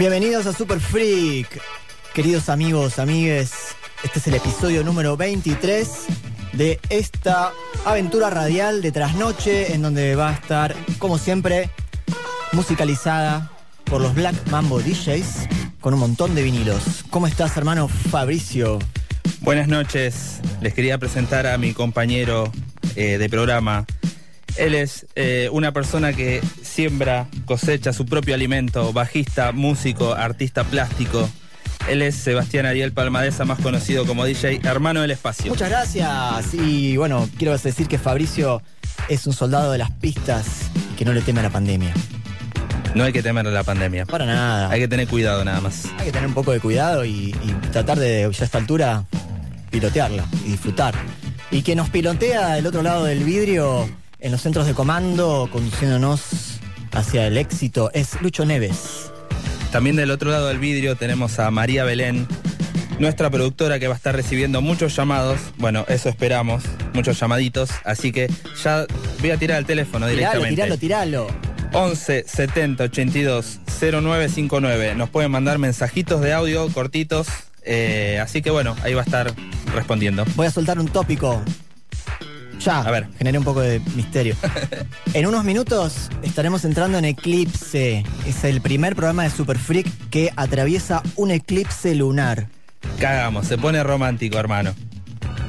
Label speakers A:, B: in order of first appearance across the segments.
A: Bienvenidos a Super Freak, queridos amigos, amigues. Este es el episodio número 23 de esta aventura radial de trasnoche, en donde va a estar, como siempre, musicalizada por los Black Mambo DJs con un montón de vinilos. ¿Cómo estás, hermano Fabricio?
B: Buenas noches, les quería presentar a mi compañero eh, de programa. Él es eh, una persona que siembra, cosecha su propio alimento, bajista, músico, artista plástico. Él es Sebastián Ariel Palmadesa, más conocido como DJ Hermano del Espacio.
A: Muchas gracias. Y bueno, quiero decir que Fabricio es un soldado de las pistas y que no le teme a la pandemia.
B: No hay que temer a la pandemia.
A: Para nada.
B: Hay que tener cuidado nada más.
A: Hay que tener un poco de cuidado y, y tratar de, ya a esta altura, pilotearla y disfrutar. Y que nos pilotea del otro lado del vidrio en los centros de comando, conduciéndonos hacia el éxito, es Lucho Neves.
B: También del otro lado del vidrio tenemos a María Belén, nuestra productora que va a estar recibiendo muchos llamados. Bueno, eso esperamos, muchos llamaditos. Así que ya voy a tirar el teléfono
A: Tiralo,
B: directamente.
A: tiralo, tiralo.
B: 11 70 82 0959. Nos pueden mandar mensajitos de audio cortitos. eh, así que bueno, ahí va a estar respondiendo.
A: Voy a soltar un tópico. Ya,
B: A ver.
A: generé un poco de misterio. en unos minutos estaremos entrando en Eclipse. Es el primer programa de Super Freak que atraviesa un eclipse lunar.
B: Cagamos, se pone romántico, hermano.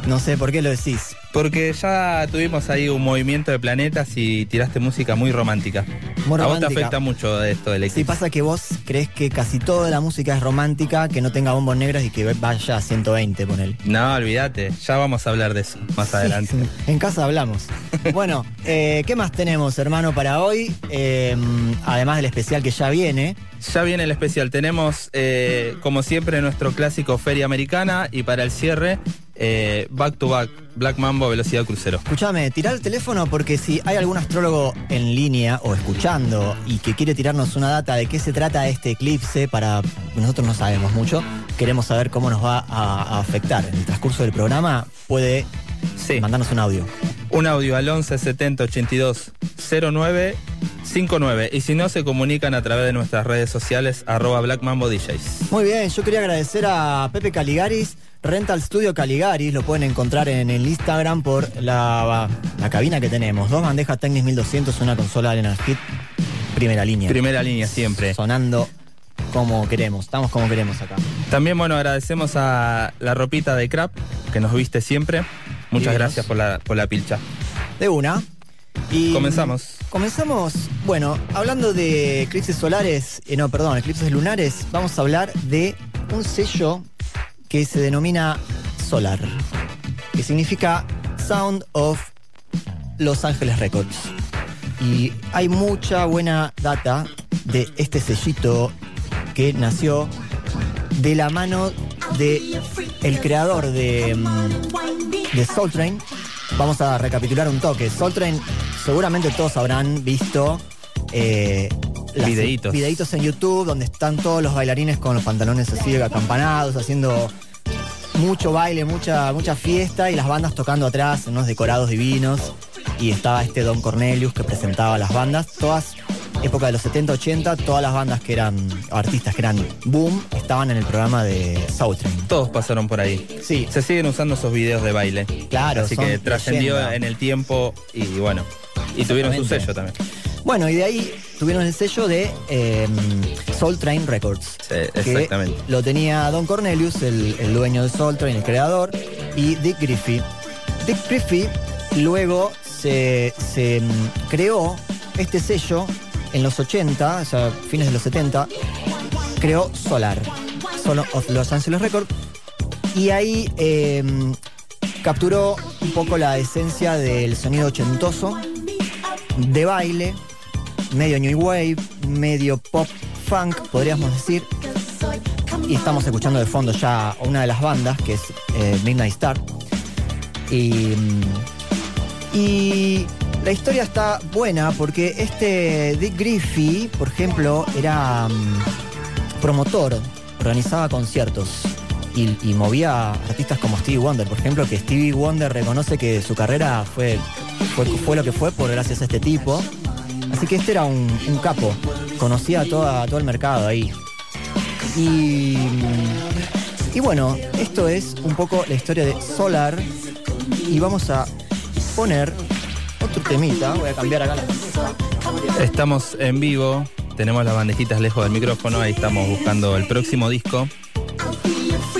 A: No sé por qué lo decís.
B: Porque ya tuvimos ahí un movimiento de planetas y tiraste música muy romántica.
A: Muy
B: A vos te
A: romántica.
B: afecta mucho esto del
A: Si
B: eclipse.
A: pasa que vos crees que casi toda la música es romántica, que no tenga bombos negros y que vaya a 120, ponele.
B: No, olvídate, ya vamos a hablar de eso más adelante.
A: En casa hablamos. Bueno, eh, ¿qué más tenemos, hermano, para hoy? Eh, además del especial que ya viene.
B: Ya viene el especial. Tenemos, eh, como siempre, nuestro clásico Feria Americana y para el cierre, Back to Back, Black Mambo, Velocidad Crucero.
A: Escúchame, tirar el teléfono porque si hay algún astrólogo en línea o escuchando y que quiere tirarnos una data de qué se trata este eclipse, para nosotros no sabemos mucho, queremos saber cómo nos va a, a afectar en el transcurso del programa, puede
B: Sí,
A: mandarnos un audio.
B: un audio al 11 70 82 09 59. Y si no, se comunican a través de nuestras redes sociales, arroba Black Mambo DJs.
A: Muy bien, yo quería agradecer a Pepe Caligaris, Rental Studio Caligaris, lo pueden encontrar en el Instagram por la, la cabina que tenemos. Dos bandejas Technics 1200, una consola Hit, primera línea.
B: Primera línea siempre.
A: Sonando como queremos, estamos como queremos acá.
B: También, bueno, agradecemos a la ropita de Crap, que nos viste siempre. Muchas gracias por la, por la pilcha.
A: De una. Y
B: Comenzamos.
A: Comenzamos, bueno, hablando de eclipses solares, eh, no, perdón, eclipses lunares, vamos a hablar de un sello que se denomina Solar, que significa Sound of Los Ángeles Records. Y hay mucha buena data de este sellito que nació de la mano de el creador de, de Soul Train. Vamos a recapitular un toque. Soul Train, seguramente todos habrán visto eh,
B: Videitos.
A: videitos en YouTube donde están todos los bailarines con los pantalones así acampanados, haciendo mucho baile, mucha, mucha fiesta y las bandas tocando atrás, unos decorados divinos. Y estaba este Don Cornelius que presentaba las bandas, todas época de los 70, 80, todas las bandas que eran, artistas que eran boom, estaban en el programa de Soul Train.
B: Todos pasaron por ahí.
A: Sí,
B: Se siguen usando esos videos de baile.
A: Claro,
B: Así que trascendió en el tiempo y bueno. Y tuvieron su sello también.
A: Bueno, y de ahí tuvieron el sello de eh, Soul Train Records.
B: Sí,
A: que
B: exactamente.
A: lo tenía Don Cornelius, el, el dueño de Soul Train, el creador, y Dick Griffey. Dick Griffey luego se, se, mm, creó este sello en los 80, o sea, fines de los 70, creó Solar, Solo of Los Angeles Records, y ahí eh, capturó un poco la esencia del sonido ochentoso, de baile, medio new wave, medio pop funk, podríamos decir. Y estamos escuchando de fondo ya una de las bandas, que es eh, Midnight Star. Y, y la historia está buena porque este Dick Griffey, por ejemplo, era mm, promotor, organizaba conciertos y, movía artistas como Stevie Wonder, por ejemplo, que Stevie Wonder reconoce que su carrera fue, fue, lo que fue por gracias a este tipo. Así que este era un, capo, conocía a, toda, todo el mercado ahí. Y bueno, esto es un poco la historia de Solar y vamos a poner otro temita, voy a cambiar acá la
B: Estamos en vivo, tenemos las bandejitas lejos del micrófono, ahí estamos buscando el próximo disco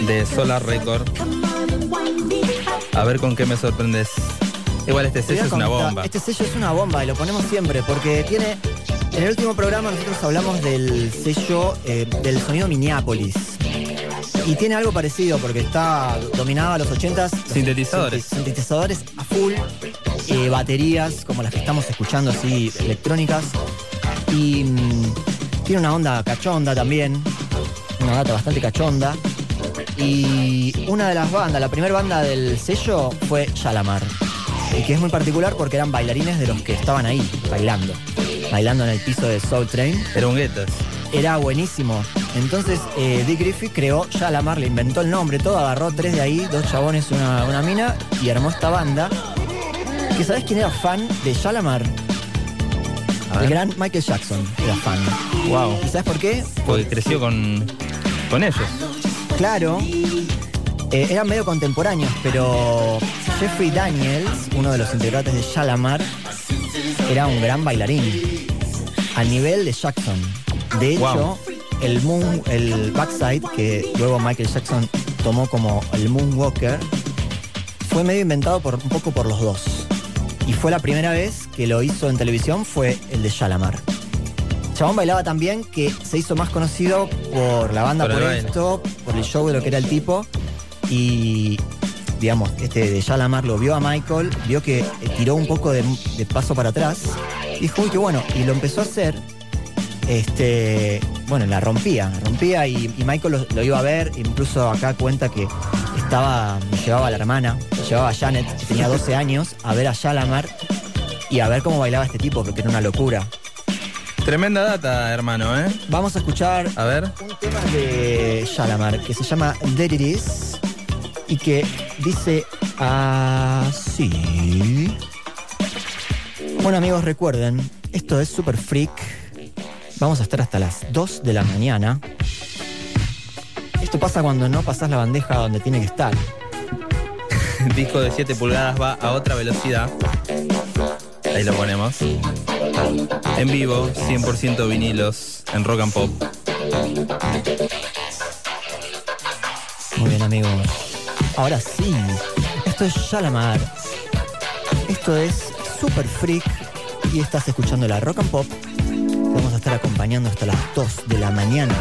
B: de Solar Record. A ver con qué me sorprendes. Igual este sello es una bomba.
A: Este sello es una bomba y lo ponemos siempre porque tiene. En el último programa nosotros hablamos del sello eh, del sonido Minneapolis. Y tiene algo parecido porque está dominado a los 80s. los
B: Sintetizadores.
A: Sintetizadores a full. Eh, baterías como las que estamos escuchando así, electrónicas. Y mm, tiene una onda cachonda también. Una data bastante cachonda. Y una de las bandas, la primera banda del sello fue Shalamar. Y que es muy particular porque eran bailarines de los que estaban ahí, bailando. Bailando en el piso de Soul Train.
B: Era un guetas.
A: Era buenísimo. Entonces eh, Dick Griffith creó Shalamar, le inventó el nombre, todo, agarró tres de ahí, dos chabones, una, una mina, y armó esta banda. Que sabes quién era fan de Shalamar?
B: A
A: El gran Michael Jackson era fan.
B: Wow.
A: ¿Y sabes por qué?
B: Porque creció con, con ellos.
A: Claro, eh, eran medio contemporáneos, pero Jeffrey Daniels, uno de los integrantes de Shalamar, era un gran bailarín. Al nivel de Jackson. De hecho,
B: Wow.
A: el moon, el backside, que luego Michael Jackson tomó como el Moonwalker, fue medio inventado por, un poco por los dos. Y fue la primera vez que lo hizo en televisión, fue el de Shalamar. Chabón bailaba también que se hizo más conocido por la banda
B: Por
A: esto, por el show de lo que era el tipo. Y digamos, este de Shalamar lo vio a Michael, vio que tiró un poco de, de paso para atrás. Y dijo, uy, qué bueno. Y lo empezó a hacer. Este, bueno, la rompía, rompía y, y Michael lo, lo iba a ver. Incluso acá cuenta que estaba, llevaba a la hermana, llevaba a Janet, que tenía 12 años, a ver a Shalamar y a ver cómo bailaba este tipo, porque era una locura.
B: Tremenda data, hermano, ¿eh?
A: Vamos a escuchar
B: A ver.
A: un tema de Shalamar que se llama There It Is y que dice así. Bueno amigos, recuerden, esto es Super Freak. Vamos a estar hasta las 2 de la mañana. Esto pasa cuando no pasas la bandeja donde tiene que estar.
B: Disco de 7 pulgadas va a otra velocidad. Ahí lo ponemos. En vivo, 100% vinilos en rock and pop.
A: Muy bien amigos. Ahora sí, esto es Shalamar. Esto es Super Freak y estás escuchando la Rock and Pop. Estar acompañando hasta las 2 de la mañana.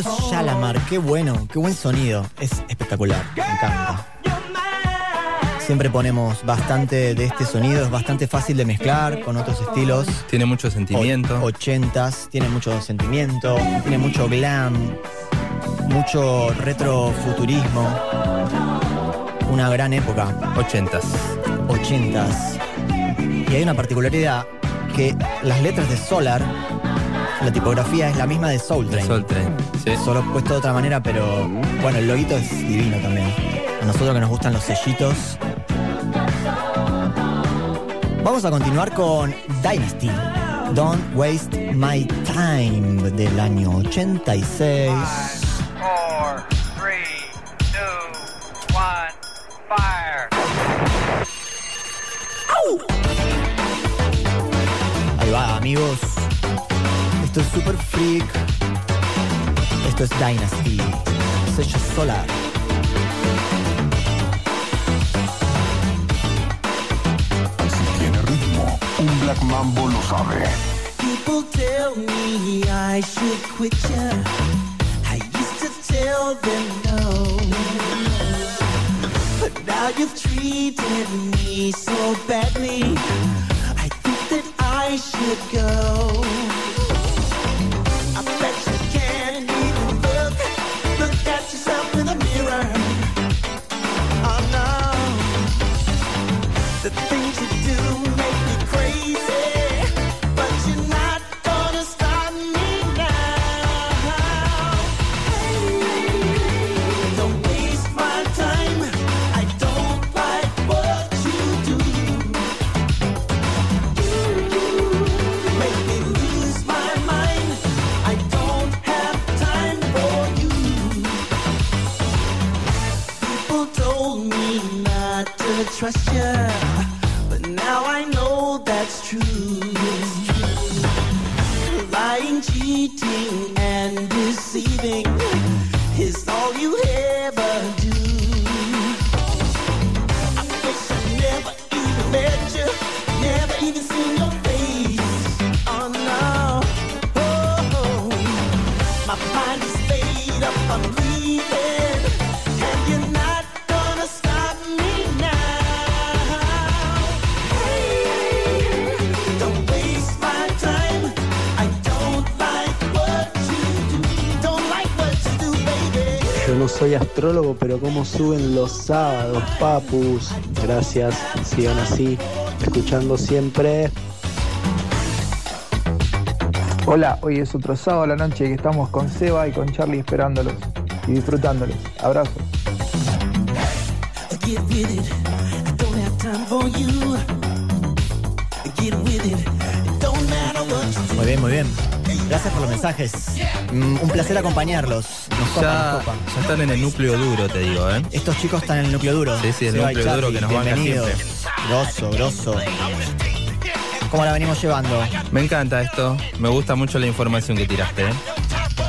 A: Esto es. Shalamar, qué bueno, qué buen sonido. Es espectacular, me encanta. Siempre ponemos bastante de este sonido, es bastante fácil de mezclar con otros estilos.
B: Tiene mucho sentimiento.
A: O- ochentas, tiene mucho sentimiento, tiene mucho glam, mucho retrofuturismo. Una gran época,
B: Ochentas.
A: ochentas. Y hay una particularidad que las letras de Solar, la tipografía es la misma de Soul Train.
B: Sol Train. Sí.
A: Solo puesto de otra manera, pero bueno, el loguito es divino también. A nosotros que nos gustan los sellitos. Vamos a continuar con Dynasty. Don't Waste My Time del año 86. Super Freak. Esto es Dynasty. Sello solar.
C: Si tiene ritmo, un Black Mambo lo sabe.
D: People tell me I should quit ya. I used to tell them no. But now you've treated me so badly. I think that I should go. No
E: soy astrólogo, pero cómo suben los sábados, papus. Gracias, sigan así, escuchando siempre.
F: Hola, hoy es otro sábado a la noche que estamos con Seba y con Charlie esperándolos y disfrutándolos. Abrazo.
D: Get with it. I don't have time for you. Get with it. It don't matter what you do.
A: Muy bien, muy bien. Gracias por los mensajes. Mm, un placer acompañarlos. Nos copa,
B: Ya,
A: nos
B: ya están en el núcleo duro, te digo, ¿eh?
A: Estos chicos están en el núcleo duro.
B: Sí, sí, el núcleo duro que nos
A: bienvenidos.
B: siempre.
A: Grosso, grosso. ¿Cómo la venimos llevando?
B: Me encanta esto. Me gusta mucho la información que tiraste, ¿eh?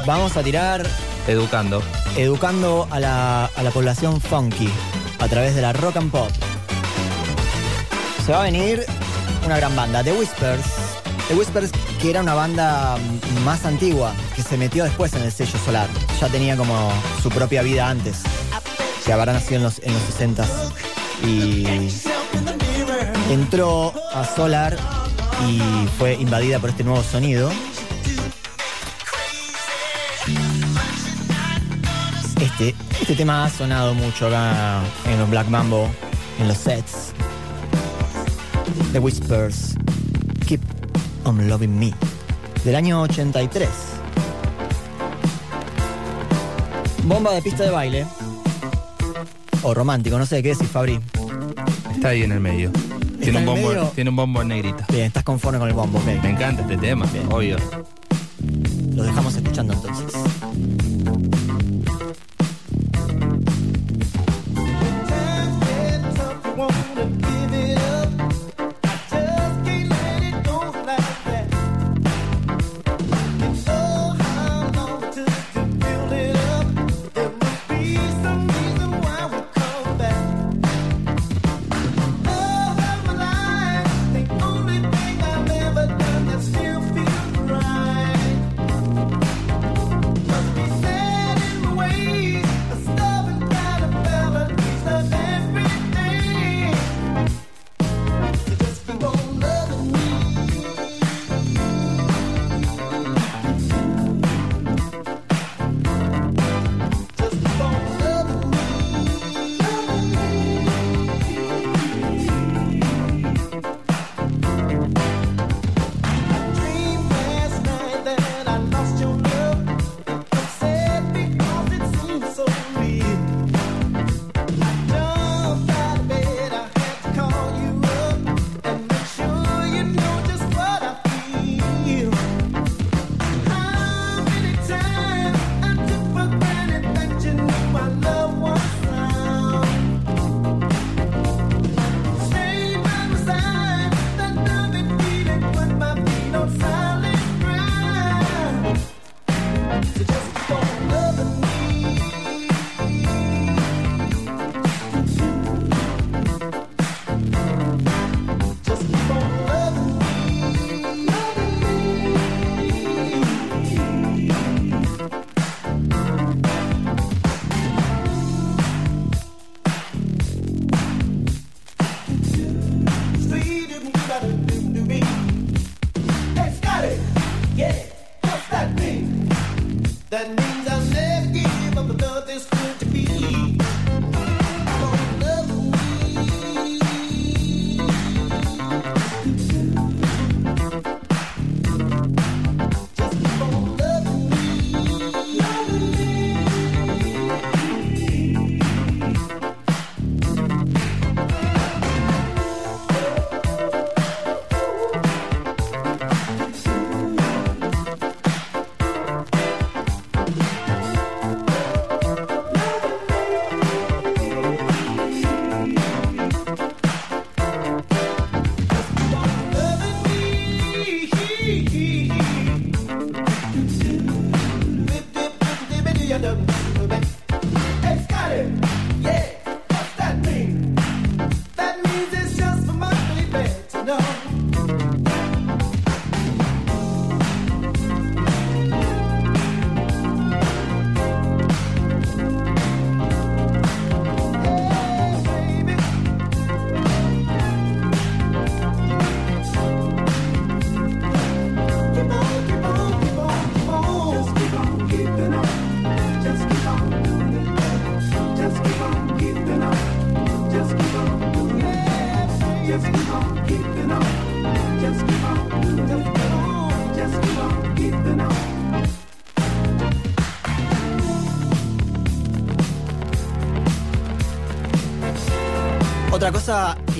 A: Vamos a tirar
B: Educando.
A: educando a la, a la población funky a través de la rock and pop. Se va a venir una gran banda, The Whispers. The Whispers, que era una banda mm, más antigua, que se metió después en el sello solar. Ya tenía como su propia vida antes.
G: que habrá nacido en los, en los 60 y entró a Solar y fue invadida por este nuevo sonido. Este, este tema ha sonado mucho acá en los Black Mambo, en los sets. The Whispers, Loving Me, del año 83. Bomba de pista de baile. O romántico, no sé qué decir, Fabri.
B: Está ahí en el medio. Tiene
G: en
B: un, bombo,
G: medio?
B: tiene un bombo en negrita.
G: Bien, estás conforme con el bombo, ok.
B: Me encanta este tema, obvio.
G: Los dejamos escuchando entonces.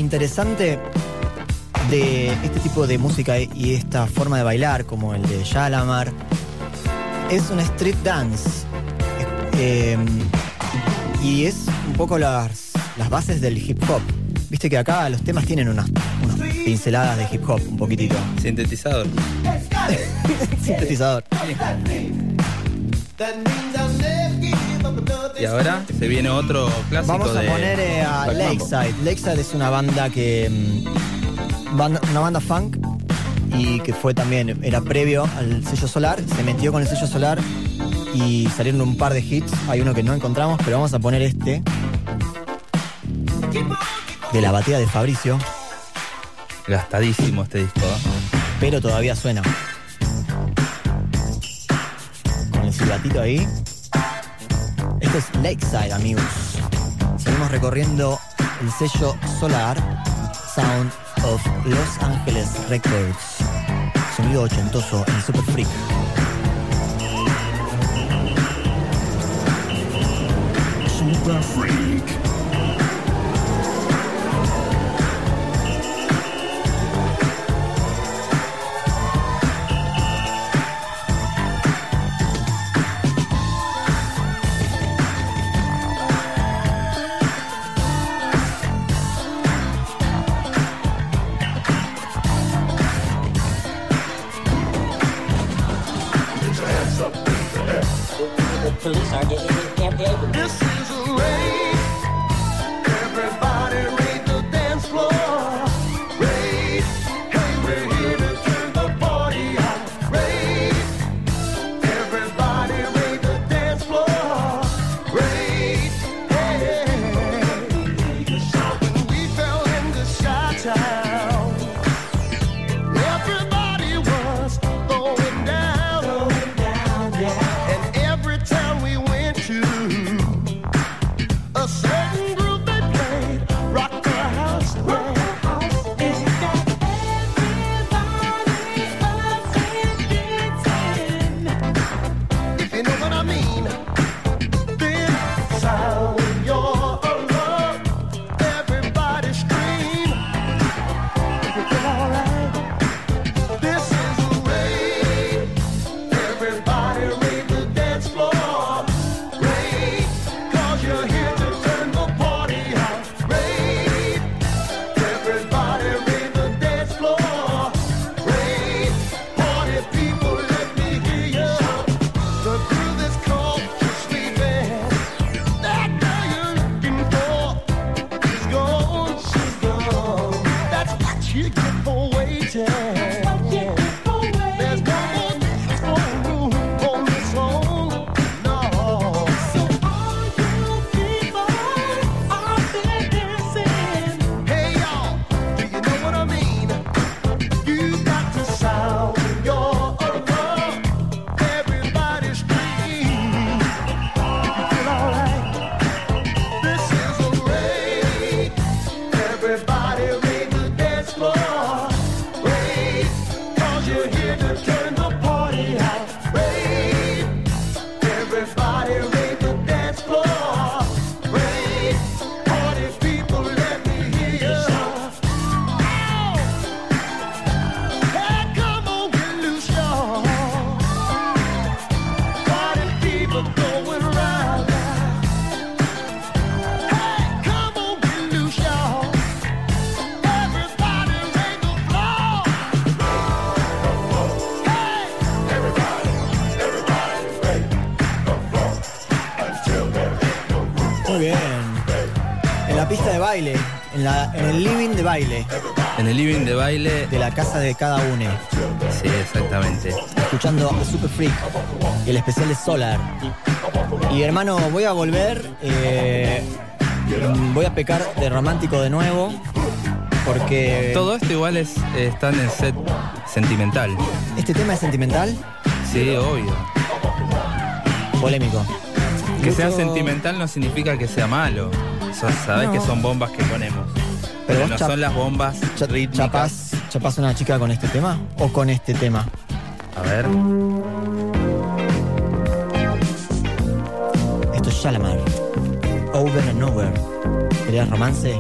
G: Interesante de este tipo de música y esta forma de bailar, como el de Shalamar, es un street dance. Eh, y es un poco las, las bases del hip hop. Viste que acá los temas tienen unas, unas pinceladas de hip hop, un poquitito.
B: Sintetizador.
G: Sintetizador.
B: Y ahora se viene otro clásico
G: Vamos a
B: de
G: poner eh, a
B: Black Mambo.
G: Lakeside. Lakeside es una banda que. mm, banda- una banda funk y que fue también, era previo al sello solar. Se metió con el sello solar y salieron un par de hits. Hay uno que no encontramos, pero vamos a poner este. de la batida de Fabricio,
B: Gastadísimo este disco. ¿eh?
G: pero todavía suena. Silbatito ahí. Esto es Lakeside, amigos. Seguimos recorriendo el sello Solar Sound of Los Ángeles Records. Sonido ochentoso en Super Freak.
C: Super Freak.
G: rain. Baile En el living de baile.
B: de
G: la casa de cada uno.
B: Sí, exactamente.
G: escuchando a Super Freak y el especial de Solar. Y hermano, voy a volver, eh, voy a pecar de romántico de nuevo, porque
B: Todo esto igual es, está en el set sentimental.
G: este tema es sentimental,
B: Sí, obvio.
G: polémico.
B: Que sea sentimental no significa que sea malo.
G: No.
B: que son bombas que ponemos.
G: Pero
B: no son las bombas
G: Cha-
B: rítmicas.
G: ¿Chapás, chapás una chica con este tema o con este tema?
B: A ver.
G: Esto es Shalamar. Over and over. ¿Querías romance?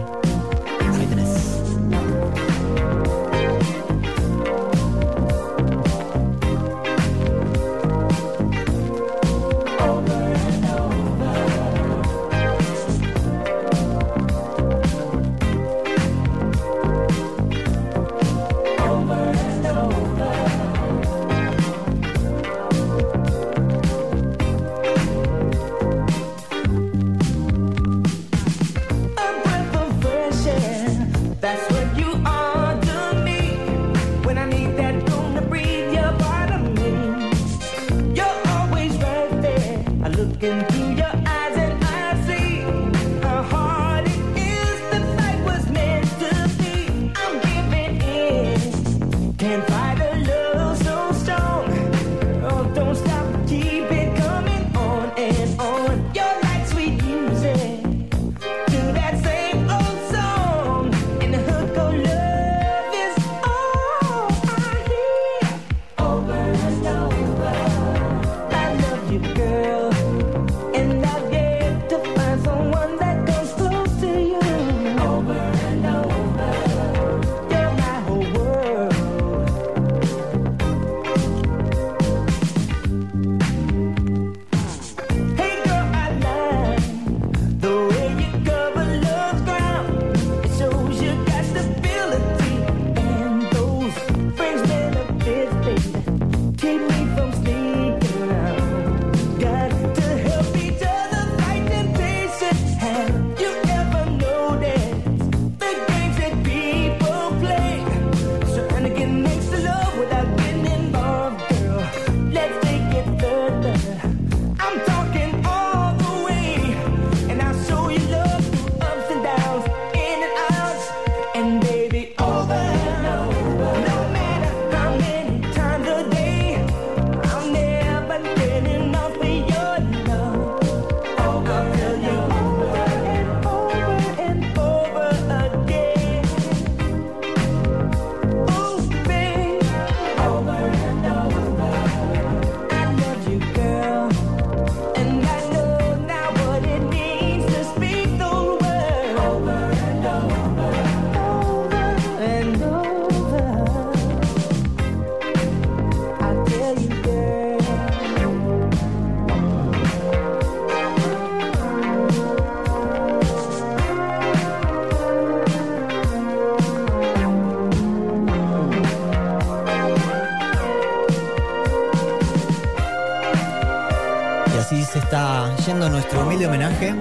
A: Homenaje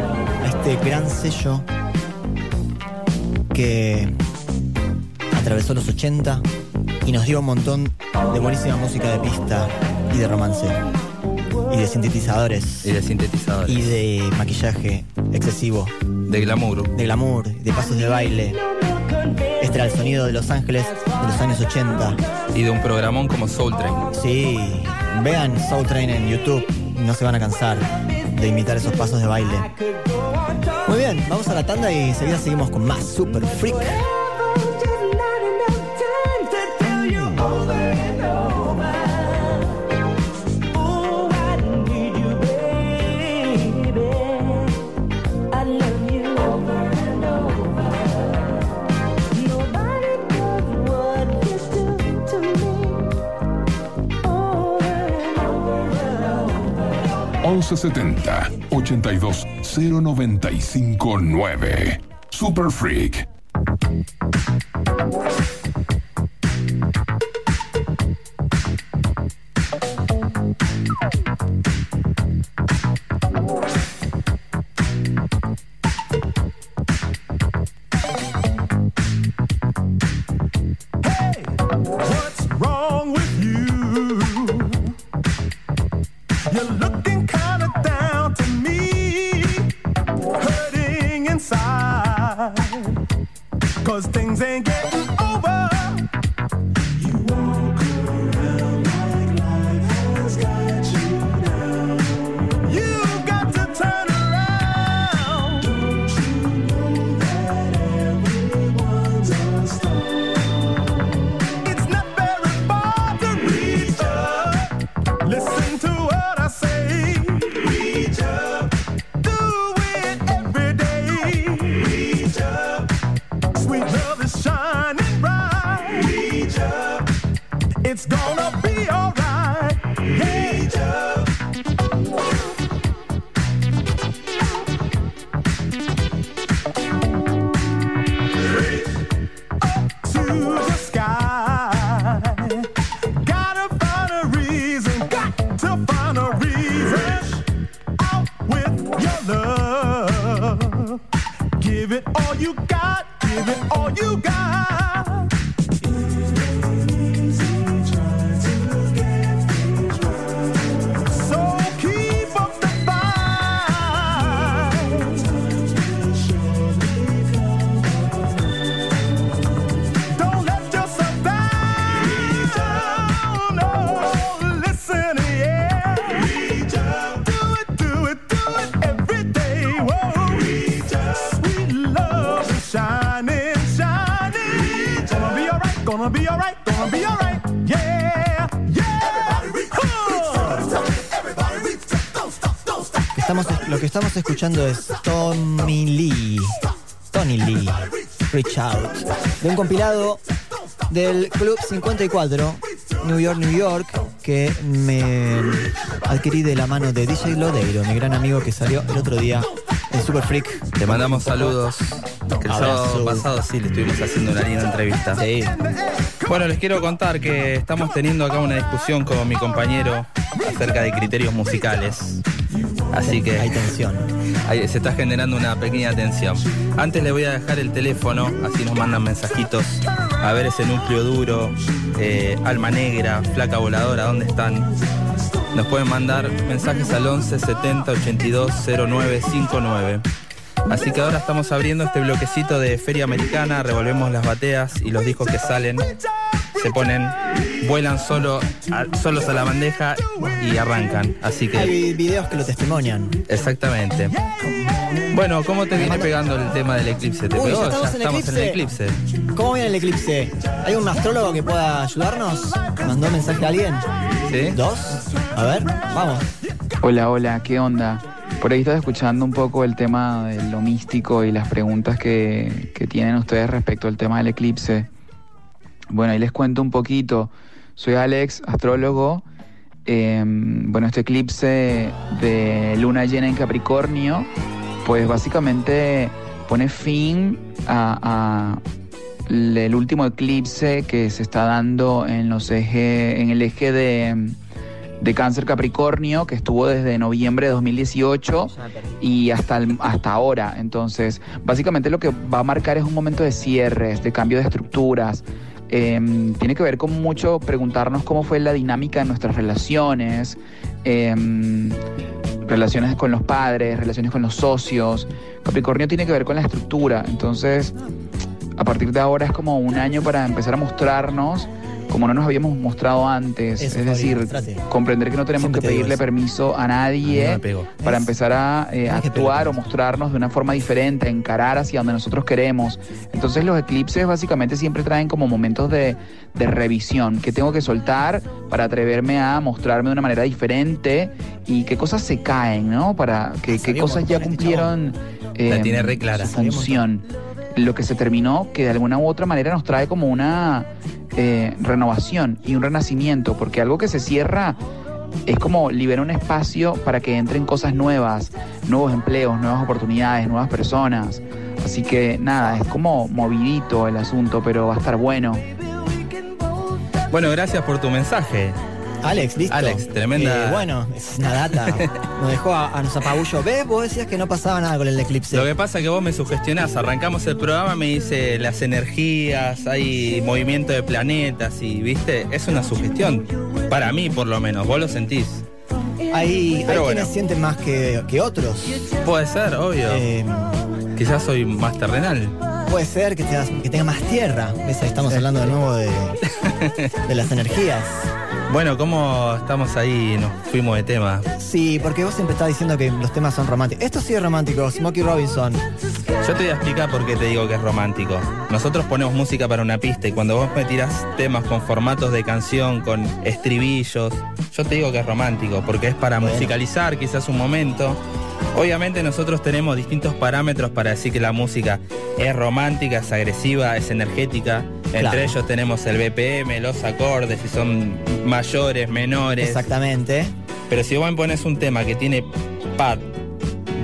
A: a este gran sello que atravesó los 80 y nos dio un montón de buenísima música de pista y de romance. Y de sintetizadores.
B: Y de sintetizadores.
A: Y de maquillaje excesivo.
B: De glamour.
A: De glamour, de pasos de baile. Este era el sonido de Los Ángeles de los años 80.
B: Y de un programón como Soul Train.
A: Sí, vean Soul Train en YouTube. No se van a cansar de imitar esos pasos de baile. Muy bien, vamos a la tanda y enseguida seguimos con más Super Freak.
H: 1170 82 0959. Super Freak.
A: Compilado del Club 54, New York, New York, que me adquirí de la mano de DJ Lodeiro, mi gran amigo que salió el otro día en Super Freak.
B: Te mandamos saludos. Que el sábado pasado sí le estuvimos haciendo una linda entrevista.
A: Sí.
B: Bueno, les quiero contar que estamos teniendo acá una discusión con mi compañero acerca de criterios musicales. Así que
A: Hay tensión.
B: se está generando una pequeña tensión. Antes le voy a dejar el teléfono, así nos mandan mensajitos. A ver ese núcleo duro, eh, alma negra, flaca voladora, ¿dónde están? Nos pueden mandar mensajes al 11 70 82 09 59. Así que ahora estamos abriendo este bloquecito de Feria Americana, revolvemos las bateas y los discos que salen se ponen, vuelan solo a- solos a la bandeja y arrancan. Así que
A: Hay videos que lo testimonian.
B: Exactamente. Bueno, ¿cómo te viene pegando el tema del eclipse? ¿Te
A: Uy,
B: pegó?
A: ya estamos, en,
B: estamos
A: eclipse.
B: en el eclipse.
A: ¿Cómo viene el eclipse? ¿Hay un astrólogo que pueda ayudarnos? ¿Mandó mensaje a alguien?
B: ¿Sí?
A: ¿Dos? A ver, vamos.
I: Hola, hola, ¿qué onda? Por ahí estaba escuchando un poco el tema de lo místico y las preguntas que, que tienen ustedes respecto al tema del eclipse. Bueno, ahí les cuento un poquito. Soy Alex, astrólogo. Eh, bueno, este eclipse de luna llena en Capricornio, pues básicamente pone fin a, el último eclipse que se está dando en los eje, en el eje de de cáncer Capricornio, que estuvo desde noviembre de 2018 y hasta, el- hasta ahora. Entonces, básicamente lo que va a marcar es un momento de cierres, de cambio de estructuras. Em, tiene que ver con mucho preguntarnos cómo fue la dinámica de nuestras relaciones, em, relaciones con los padres, relaciones con los socios. Capricornio tiene que ver con la estructura. Entonces, a partir de ahora es como un año para empezar a mostrarnos como no nos habíamos mostrado antes.
A: Eso,
I: es decir,
A: mostrate.
I: comprender que no tenemos
A: Siempre
I: que pedirle permiso a nadie para
A: Es-
I: empezar a eh, actuar o mostrarnos de una forma diferente, encarar hacia donde nosotros queremos. Entonces los eclipses básicamente siempre traen como momentos de, de revisión, que tengo que soltar para atreverme a mostrarme de una manera diferente y qué cosas se caen, ¿no? Para que qué cosas ya
A: este
I: cumplieron
B: La
I: eh,
B: tiene re clara.
I: su función. Lo que se terminó, que de alguna u otra manera nos trae como una eh, renovación y un renacimiento, porque algo que se cierra es como libera un espacio para que entren cosas nuevas, nuevos empleos, nuevas oportunidades, nuevas personas. Así que nada, es como movidito el asunto, pero va a estar bueno.
B: Bueno, gracias por tu mensaje.
A: Alex, listo.
B: Alex, tremenda-
A: Eh, bueno, es una data. Nos dejó a, a nos apabullo. ¿Ves? Vos decías que no pasaba nada con el eclipse.
B: Lo que pasa es que vos me sugestionás, arrancamos el programa, me dice las energías, hay movimiento de planetas y, viste, es una sugestión. Para mí, por lo menos, vos lo sentís.
A: Hay, hay
B: Pero
A: quienes
B: bueno.
A: sienten más que, que otros.
B: Puede ser, obvio.
A: Eh,
B: Quizás soy más terrenal.
A: puede ser que, que tenga más tierra. ¿Ves? Ahí estamos hablando de nuevo de, de las energías.
B: Bueno, ¿cómo estamos ahí? Nos fuimos de tema.
A: Sí, porque vos siempre estás diciendo que los temas son románticos. Esto sí es romántico, Smokey Robinson.
B: Yo te voy a explicar por qué te digo que es romántico. Nosotros ponemos música para una pista y cuando vos me tirás temas con formatos de canción, con estribillos, yo te digo que es romántico, porque es para
A: Bueno.
B: musicalizar quizás un momento. Obviamente nosotros tenemos distintos parámetros para decir que la música es romántica, es agresiva, es energética. Entre
A: Claro.
B: ellos tenemos el BPM, los acordes, si son mayores, menores.
A: Exactamente.
B: Pero si vos me pones un tema que tiene pad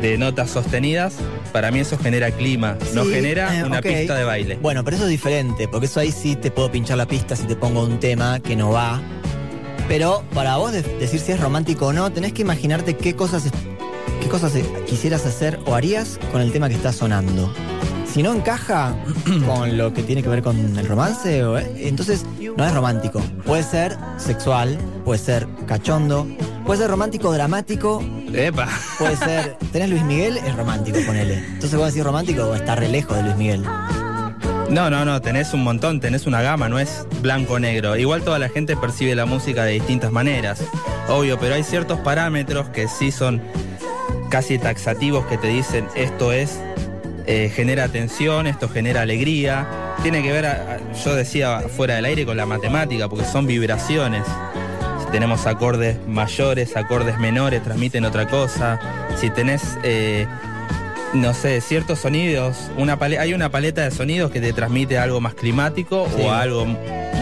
B: de notas sostenidas, para mí eso genera clima, no
A: Sí,
B: genera
A: eh,
B: una pista de baile.
A: Bueno, pero eso es diferente, porque eso ahí sí te puedo pinchar la pista si te pongo un tema que no va. Pero para vos de- decir si es romántico o no, tenés que imaginarte qué cosas, qué cosas quisieras hacer o harías con el tema que está sonando. Si no encaja con lo que tiene que ver con el romance, eh, entonces no es romántico. Puede ser sexual, puede ser cachondo, puede ser romántico dramático,
B: Epa.
A: puede ser. ¿Tenés Luis Miguel? Es romántico, ponele. Entonces vos decís romántico o está re lejos de Luis Miguel.
B: No, no, no, tenés un montón, tenés una gama, no es blanco-negro. Igual toda la gente percibe la música de distintas maneras, obvio, pero hay ciertos parámetros que sí son casi taxativos que te dicen esto es, eh, genera tensión, esto genera alegría. Tiene que ver, a- a- yo decía fuera del aire, con la matemática, porque son vibraciones. Si tenemos acordes mayores, acordes menores, transmiten otra cosa. Si tenés... eh, no sé, ciertos sonidos, una hay una paleta de sonidos que te transmite algo más climático
A: Sí.
B: o algo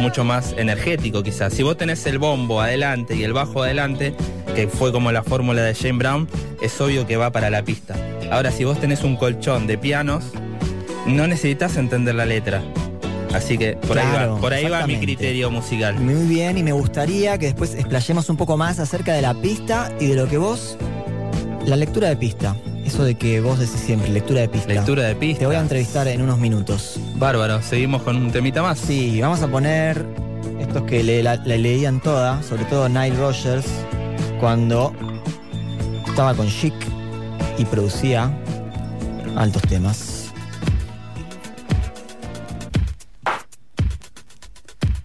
B: mucho más energético quizás. Si vos tenés el bombo adelante y el bajo adelante, que fue como la fórmula de Jane Brown, es obvio que va para la pista. Ahora, si vos tenés un colchón de pianos, no necesitas entender la letra. Así que por ahí va, por ahí va mi criterio musical.
A: Muy bien, y me gustaría que después explayemos un poco más acerca de la pista y de lo que vos. La lectura de pista. Eso de que vos decís siempre, lectura de pista.
B: Lectura de pista.
A: Te voy a entrevistar en unos minutos.
B: Bárbaro, seguimos con un temita más.
A: Sí, vamos a poner estos que le, la, la leían toda, sobre todo Nile Rogers, cuando estaba con Chic y producía altos temas.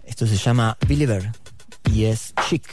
A: Esto se llama Believer y es Chic.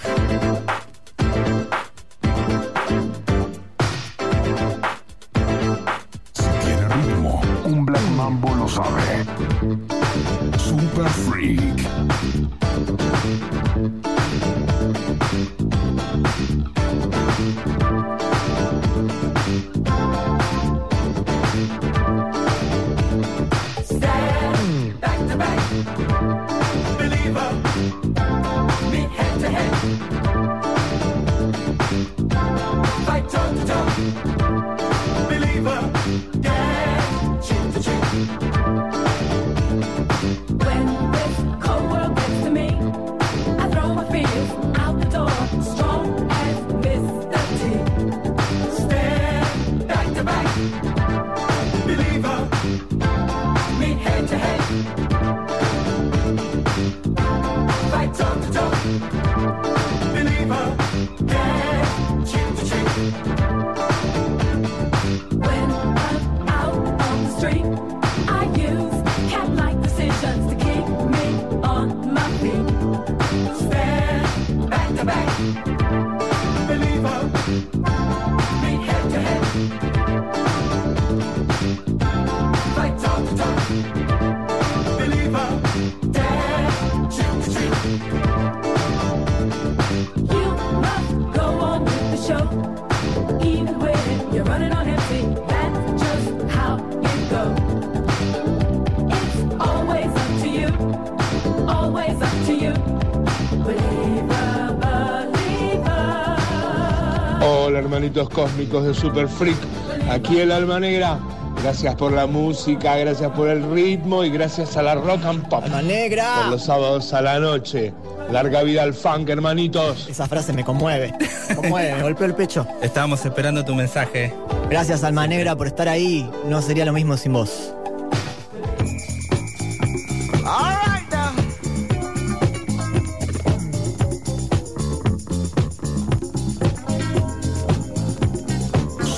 J: Cósmicos de Super Freak, aquí el Alma Negra. Gracias por la música, gracias por el ritmo y gracias a la rock and pop.
A: Alma
J: Por
A: negra.
J: los sábados a la noche. Larga vida al funk, hermanitos.
A: Esa frase me conmueve. Me conmueve, me golpeó el pecho.
B: Estábamos esperando tu mensaje.
A: Gracias, Alma Negra, por estar ahí. No sería lo mismo sin vos.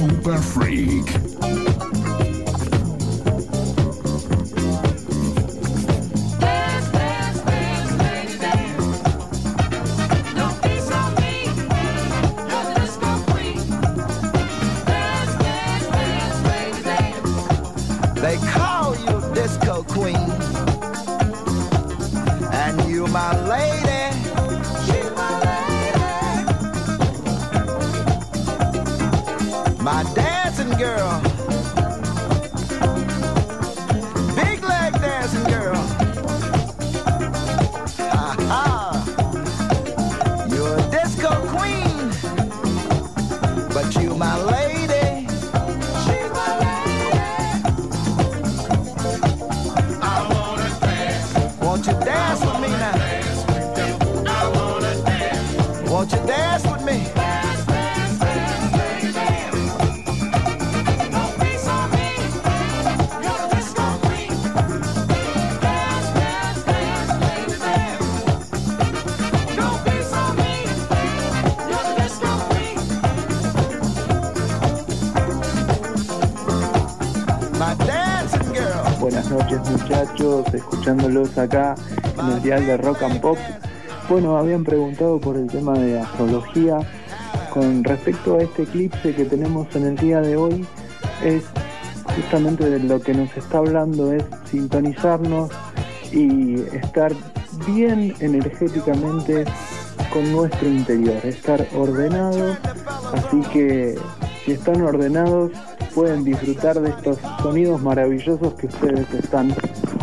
K: Super Freak.
L: Escuchándolos acá en el dial de Rock and Pop. Bueno, habían preguntado por el tema de astrología. Con respecto a este eclipse que tenemos en el día de hoy, es justamente de lo que nos está hablando, es sintonizarnos y estar bien energéticamente con nuestro interior, estar ordenados. Así que si están ordenados, pueden disfrutar de estos sonidos maravillosos que ustedes están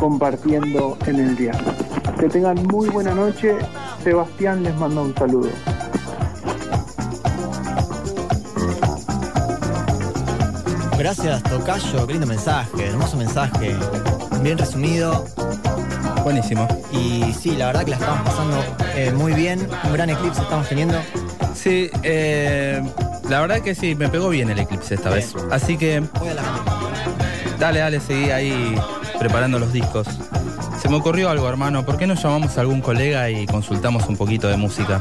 L: compartiendo en el día. Que tengan muy buena noche. Sebastián les manda un saludo.
A: Gracias, Tocayo. Qué lindo mensaje, hermoso mensaje. Bien resumido.
B: Buenísimo.
A: Y sí, la verdad que la estamos pasando eh, muy bien. Un gran eclipse estamos teniendo.
B: Sí, eh, la verdad que sí, me pegó bien el eclipse esta vez. Así que
A: Voy a la
B: dale, dale, seguí ahí preparando los discos. Se me ocurrió algo, hermano. ¿Por qué no llamamos a algún colega y consultamos un poquito de música?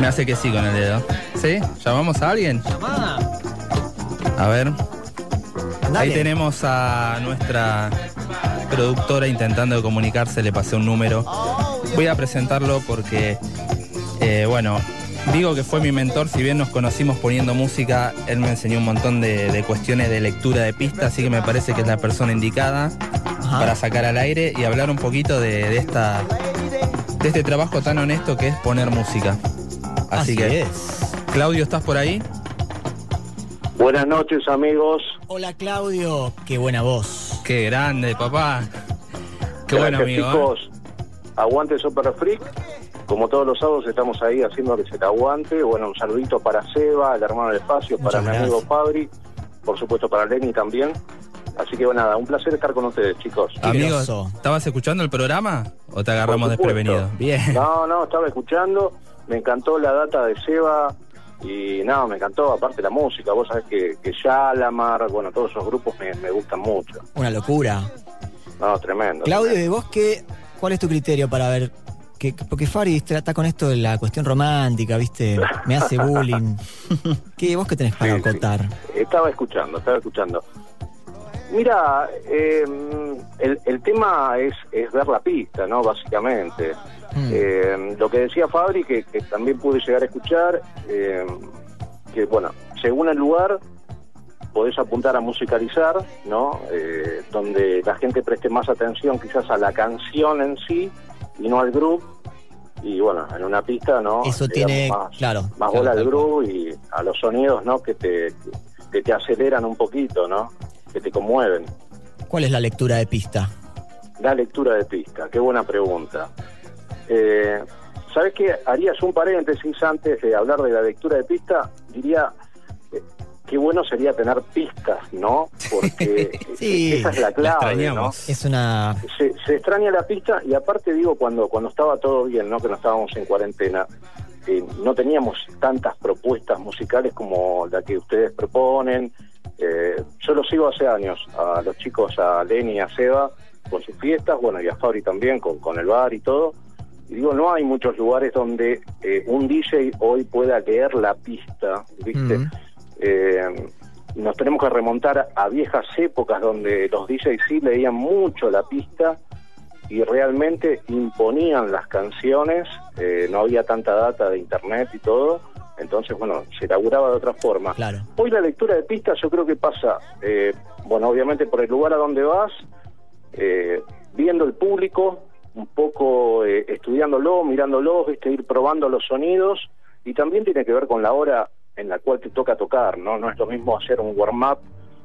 B: Me hace que sí con el dedo. ¿Sí? ¿Llamamos a alguien?
A: llamada.
B: A ver.
A: Dale.
B: Ahí tenemos a nuestra productora intentando comunicarse, le pasé un número. Voy a presentarlo porque, eh, bueno, digo que fue mi mentor, si bien nos conocimos poniendo música, él me enseñó un montón de, de cuestiones de lectura de pista, así que me parece que es la persona indicada
A: Ajá.
B: para sacar al aire y hablar un poquito de, de esta, de este trabajo tan honesto que es poner música. Así,
A: Así
B: que,
A: es.
B: Claudio, ¿estás por ahí?
M: Buenas noches amigos.
A: Hola, Claudio. Qué buena voz.
B: Qué grande, papá. Qué bueno, amigo. ¿eh?
M: chicos. Aguante Super Freak. Como todos los sábados estamos ahí haciéndoles el aguante. Bueno, un saludito para Seba, el hermano del espacio, para mi amigo. Fabri, por supuesto para Lenny también. Así que bueno, nada, un placer estar con ustedes, chicos.
B: Amigos. ¿estabas escuchando el programa o te agarramos desprevenido? Bien.
M: No, no, estaba escuchando, me encantó la data de Seba y nada, me encantó aparte la música, vos sabés que, que Yalamar, bueno, todos esos grupos me, me gustan mucho.
A: Una locura.
M: No, tremendo.
A: Claudio, ¿y vos qué, cuál es tu criterio para ver? Que, porque Fari está está con esto de la cuestión romántica, ¿viste? Me hace bullying. ¿Qué, ¿Vos qué tenés para
M: Sí, sí.
A: acotar?
M: Estaba escuchando, estaba escuchando. Mira, eh, el, el tema es, es ver la pista, ¿no? Básicamente.
A: Mm.
M: Eh, lo que decía Fabri, que, que también pude llegar a escuchar, eh, que bueno, según el lugar, podés apuntar a musicalizar, ¿no? Eh, donde la gente preste más atención quizás a la canción en sí y no al groove. Y bueno, en una pista, ¿no?
A: Eso tiene,
M: más,
A: claro.
M: más
A: claro,
M: bola al groove y a los sonidos, ¿no? Que te, que te aceleran un poquito, ¿no? Que te conmueven.
A: ¿Cuál es la lectura de pista?
M: La lectura de pista, qué buena pregunta. Eh, ¿Sabes qué? Harías un paréntesis antes de hablar de la lectura de pista. Diría, qué bueno sería tener pistas, ¿no? Porque
A: Sí,
M: esa es la
B: La
M: clave, ¿no?
A: Es una.
M: Se, se extraña la pista y aparte digo, cuando, cuando estaba todo bien, ¿no? Que no estábamos en cuarentena, eh, no teníamos tantas propuestas musicales como la que ustedes proponen. Eh, yo los sigo hace años, a los chicos, a Lenny y a Seba, con sus fiestas, bueno, y a Fabri también, con, con el bar y todo. Y digo, no hay muchos lugares donde eh, un DJ hoy pueda leer la pista, ¿viste?
A: Mm.
M: Eh, nos tenemos que remontar a viejas épocas donde los DJs sí leían mucho la pista y realmente imponían las canciones, eh, no había tanta data de internet y todo, entonces bueno, se laburaba de otra forma.
A: Claro.
M: Hoy la lectura de pistas yo creo que pasa, eh, bueno, obviamente por el lugar a donde vas, eh, viendo el público, un poco eh, estudiándolo, mirándolo, viste, ir probando los sonidos y también tiene que ver con la hora en la cual te toca tocar, ¿no? No es lo mismo hacer un warm-up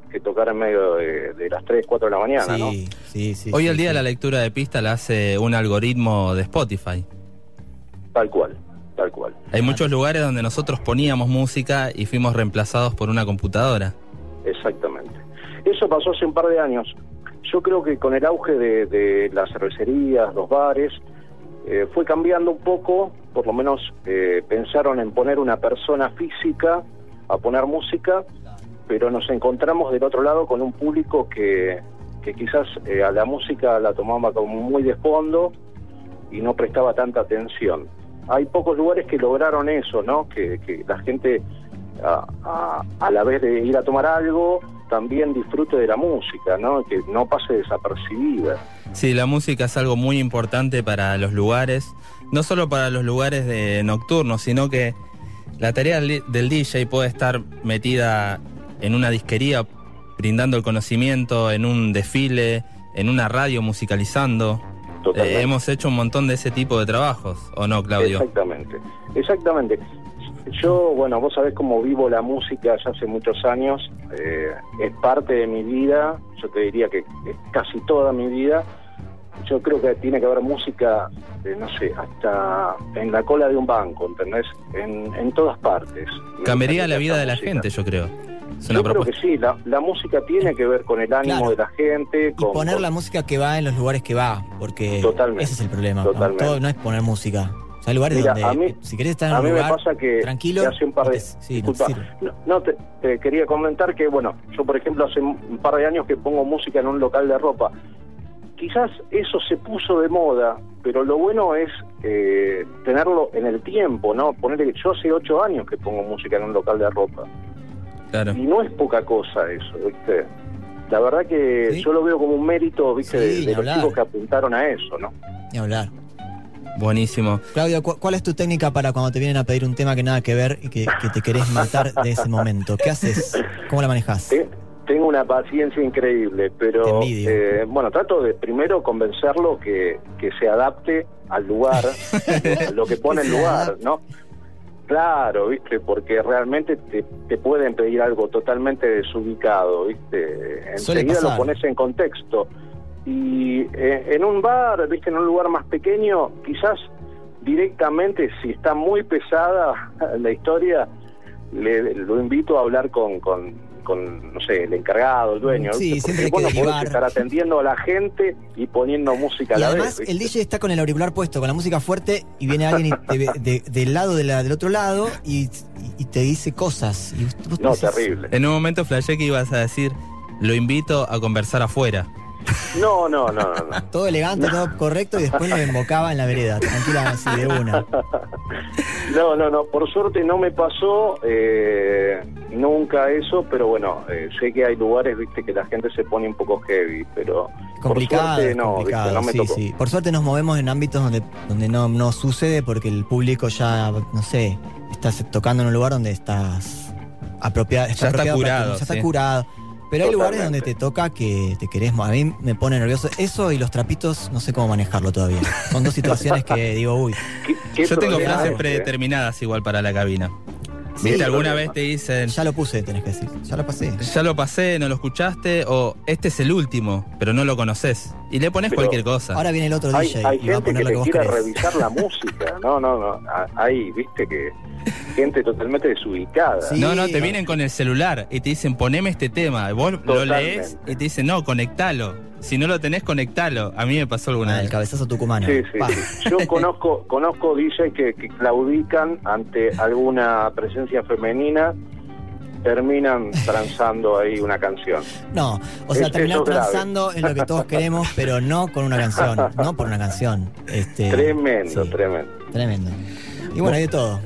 M: que tocar en medio de, de las 3, 4 de la mañana, ¿no?
A: Sí, sí, sí.
B: Hoy
A: sí,
B: el día
A: sí.
B: la lectura de pista la hace un algoritmo de Spotify.
M: Tal cual, tal cual.
B: Hay muchos lugares donde nosotros poníamos música y fuimos reemplazados por una computadora.
M: Exactamente. Eso pasó hace un par de años. Yo creo que con el auge de, de las cervecerías, los bares, eh, fue cambiando un poco, por lo menos eh, pensaron en poner una persona física a poner música, pero nos encontramos del otro lado con un público que, que quizás eh, a la música la tomaba como muy de fondo y no prestaba tanta atención. Hay pocos lugares que lograron eso, ¿no? Que, que la gente a, a- a la vez de ir a tomar algo, también disfrute de la música, ¿no? Que no pase desapercibida.
B: Sí, la música es algo muy importante para los lugares, no solo para los lugares de nocturnos, sino que la tarea del DJ puede estar metida en una disquería, brindando el conocimiento, en un desfile, en una radio musicalizando. Eh, hemos hecho un montón de ese tipo de trabajos, ¿o no, Claudio?
M: Exactamente, exactamente. Yo, bueno, vos sabés cómo vivo la música ya hace muchos años, eh, es parte de mi vida, yo te diría que es casi toda mi vida. Yo creo que tiene que haber música, eh, no sé, hasta en la cola de un banco, ¿entendés? En, en todas partes.
B: Cambiaría la vida de la
M: música.
B: gente, yo creo. Es una
M: Yo creo
B: propuesta.
M: que sí, la, la música tiene que ver con el ánimo
A: Claro.
M: de la gente,
A: Y
M: con,
A: poner
M: con-
A: la música que va en los lugares que va, porque
M: Totalmente,
A: ese es el problema. ¿no?
M: totalmente.
A: Todo no es poner música. O sea, lugares
M: Mira,
A: donde
M: a mí-
A: eh, si querés estar en
M: a
A: un
M: mí me
A: lugar
M: pasa que,
A: tranquilo,
M: que hace un par de...
A: no te- sí, no te
M: disculpa, no, no, te, te quería comentar que, bueno, yo por ejemplo hace un par de años que pongo música en un local de ropa. Quizás eso se puso de moda, pero lo bueno es eh, tenerlo en el tiempo, ¿no? Ponerle que yo hace ocho años que pongo música en un local de ropa.
B: Claro.
M: Y no es poca cosa eso, ¿viste? La verdad que
A: Sí.
M: yo lo veo como un mérito, ¿viste?
A: Sí,
M: de- de, los chicos que apuntaron a eso, ¿no?
A: Ni hablar.
B: Buenísimo.
A: Claudio, ¿cu- ¿cuál es tu técnica para cuando te vienen a pedir un tema que nada que ver y que, que te querés matar de ese momento? ¿Qué haces? ¿Cómo la manejas?
M: Te- Tengo una paciencia increíble, pero eh, bueno, trato de primero convencerlo que, que se adapte al lugar, a lo que pone el lugar. ¿no? Claro, ¿viste? Porque realmente te, te pueden pedir algo totalmente desubicado, ¿viste? Enseguida lo pones en contexto. Y eh, en un bar, ¿viste? En un lugar más pequeño, quizás directamente, si está muy pesada la historia, le, lo invito a hablar con, con, con, no sé, el encargado, el dueño.
A: Sí,
M: ¿viste?
A: siempre hay
M: Porque
A: que
M: vos no podés estar atendiendo a la gente y poniendo música a
A: Y
M: la
A: además
M: vez.
A: el
M: ¿viste?
A: DJ está con el auricular puesto, con la música fuerte, y viene alguien y te ve de- del lado de la- del otro lado y, y te dice cosas. Y vos- vos
M: No,
A: decís,
M: terrible.
B: En un momento flashé que ibas a decir, lo invito a conversar afuera.
M: No, no, no, no. no.
A: Todo elegante, todo correcto y después lo embocaba en la vereda, tranquila, así de una.
M: No, no, no, por suerte no me pasó eh, nunca eso, pero bueno, eh, sé que hay lugares, viste, que la gente se pone un poco heavy, pero
A: Complicado,
M: por suerte no,
A: complicado,
M: viste, no me
A: sí,
M: tocó.
A: sí. Por suerte nos movemos en ámbitos donde, donde no, no sucede porque el público ya, no sé, estás tocando en un lugar donde estás apropiado.
B: Ya está
A: apropiado para
B: curado,
A: ya está
B: sí.
A: curado. Pero hay lugares donde te toca que te querés. A mí me pone nervioso. Eso y los trapitos, no sé cómo manejarlo todavía. Son dos situaciones que digo, uy.
M: ¿Qué- qué
B: Yo tengo frases
M: eh?
B: predeterminadas igual para la cabina.
A: Sí,
B: ¿Viste? Alguna vez te dicen,
A: Ya lo puse, tenés que decir. Ya lo pasé.
B: ya lo pasé, no lo escuchaste, o este es el último, pero no lo conoces. Y le pones cualquier cosa.
A: Ahora viene el otro
M: Hay,
A: DJ
M: hay
A: y va a
M: gente
A: poner
M: que
A: lo que vos
M: quiere
A: querés.
M: revisar la música. No, no, no. Hay, viste, que gente totalmente desubicada.
A: Sí.
B: No, no, te vienen con el celular y te dicen, poneme este tema. Vos lo lees y te dicen, no, conectalo. Si no lo tenés, conectalo. A mí me pasó alguna
A: Ah, el cabezazo tucumano.
M: Sí, sí. Yo conozco, conozco DJs que, que claudican ante alguna presencia femenina, terminan transando ahí una canción.
A: No, o sea,
M: Es-
A: terminar transando es lo que todos queremos, pero no con una canción, no por una canción. Este,
M: Tremendo,
A: sí,
M: tremendo.
A: tremendo. Y bueno, hay de todo.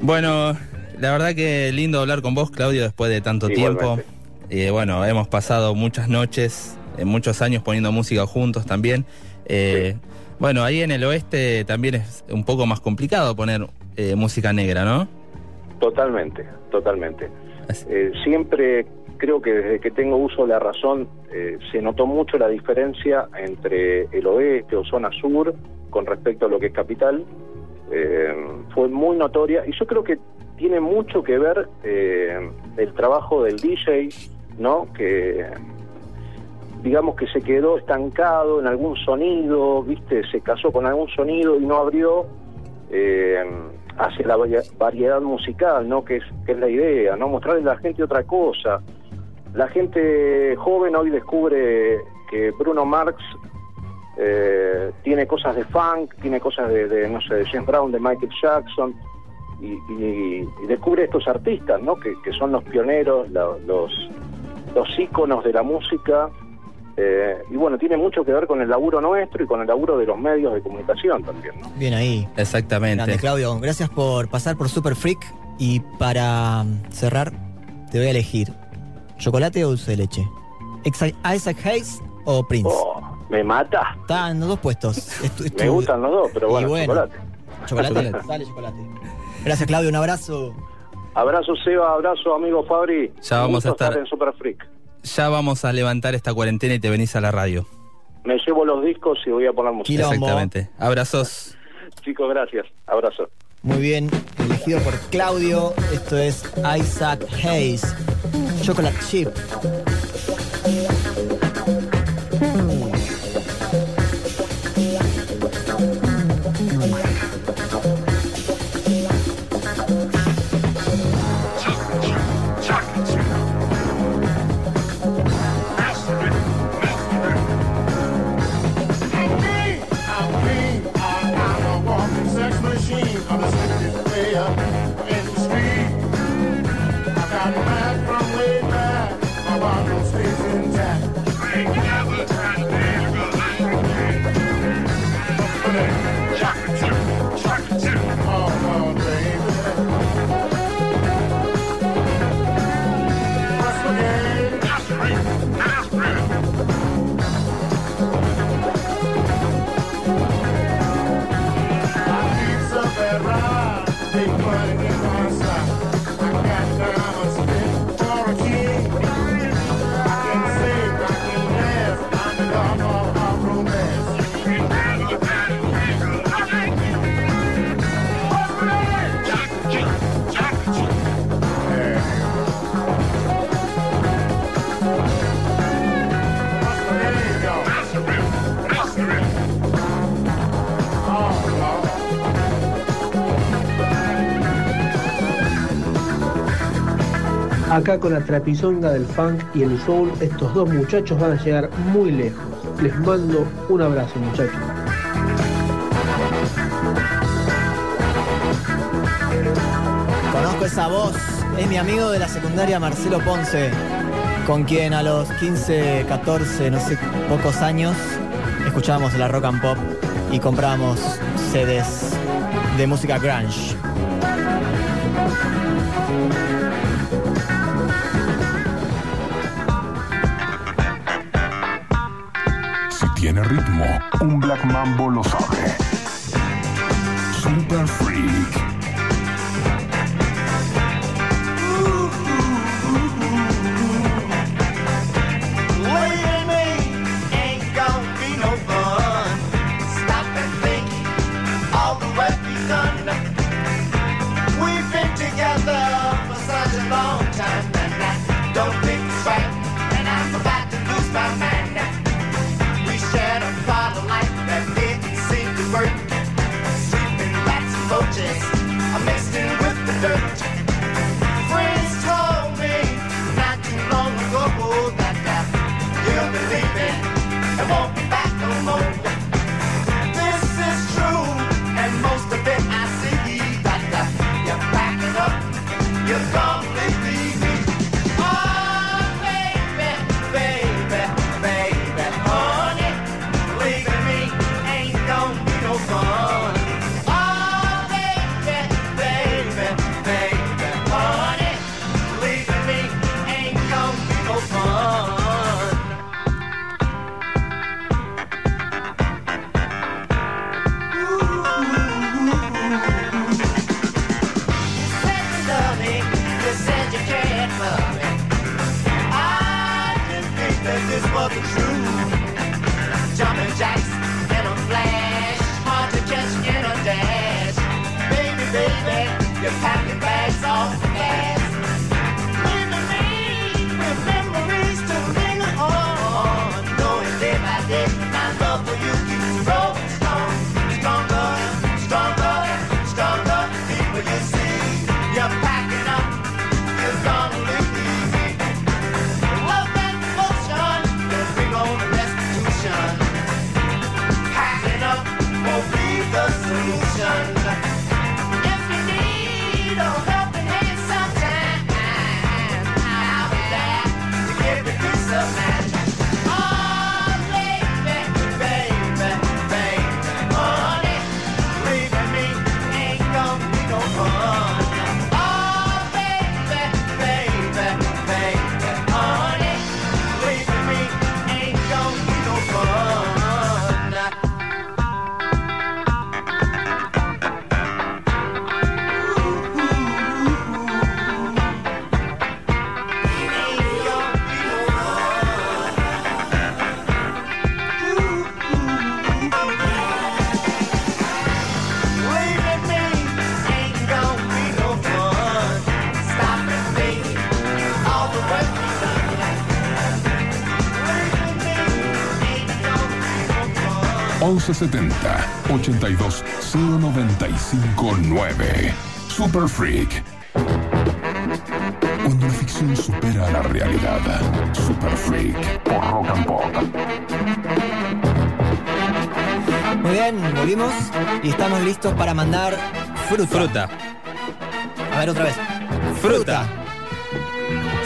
B: Bueno, la verdad que lindo hablar con vos, Claudio, después de tanto tiempo. Y bueno, hemos pasado muchas noches, eh, muchos años poniendo música juntos también. Eh, Bueno, ahí en el oeste también es un poco más complicado poner eh, música negra, ¿no?
M: Totalmente, totalmente. Eh, siempre creo que desde que tengo uso de la razón se notó mucho la diferencia entre el oeste o zona sur con respecto a lo que es capital. Fue muy notoria y yo creo que tiene mucho que ver el trabajo del DJ, ¿no? Que digamos que se quedó estancado en algún sonido, viste, se casó con algún sonido y no abrió eh, hacia la variedad musical, ¿no? Que es, que es la idea, ¿no? Mostrarle a la gente otra cosa. La gente joven hoy descubre que Bruno Marx eh, tiene cosas de funk, tiene cosas de, no sé, de James Brown, de Michael Jackson, y, y- y descubre estos artistas, ¿no? Que, son los pioneros, los, los íconos de la música. Eh, y bueno, tiene mucho que ver con el laburo nuestro y con el laburo de los medios de comunicación también, ¿no?
A: Bien ahí.
B: Exactamente.
A: Grande, Claudio. Gracias por pasar por Super Freak. Y para mm, cerrar, te voy a elegir: ¿chocolate o dulce de leche? ¿Isaac Hayes o Prince?
M: Oh, me mata.
A: Están los dos puestos. Es tu- es
M: Me gustan los dos, pero bueno,
A: bueno.
M: chocolate.
A: ¿Chocolate? Dale, chocolate. Gracias, Claudio. Un abrazo.
M: Abrazo Seba, abrazo amigo Fabri.
B: Ya vamos a estar-
M: en Super Freak.
B: Ya vamos a levantar esta cuarentena y te venís a la radio.
M: Me llevo los discos y voy a poner música.
B: Exactamente. Abrazos.
M: Chicos, gracias. Abrazo.
A: Muy bien, elegido por Claudio. Esto es Isaac Hayes. Chocolate Chip.
N: Acá con la trapizonga del funk y el soul, estos dos muchachos van a llegar muy lejos. Les mando un abrazo, muchachos.
A: Conozco esa voz, es mi amigo de la secundaria Marcelo Ponce, con quien a los 15, 14, no sé, pocos años escuchábamos la rock and pop y comprábamos CDs de música grunge.
O: Un Black Mambo lo sabe. 1170 82 0959. Super Freak. Cuando la ficción supera a la realidad. Super Freak por Rock and Pop.
A: Muy bien, volvimos y estamos listos para mandar fruta.
B: Fruta.
A: A ver otra vez.
B: Fruta.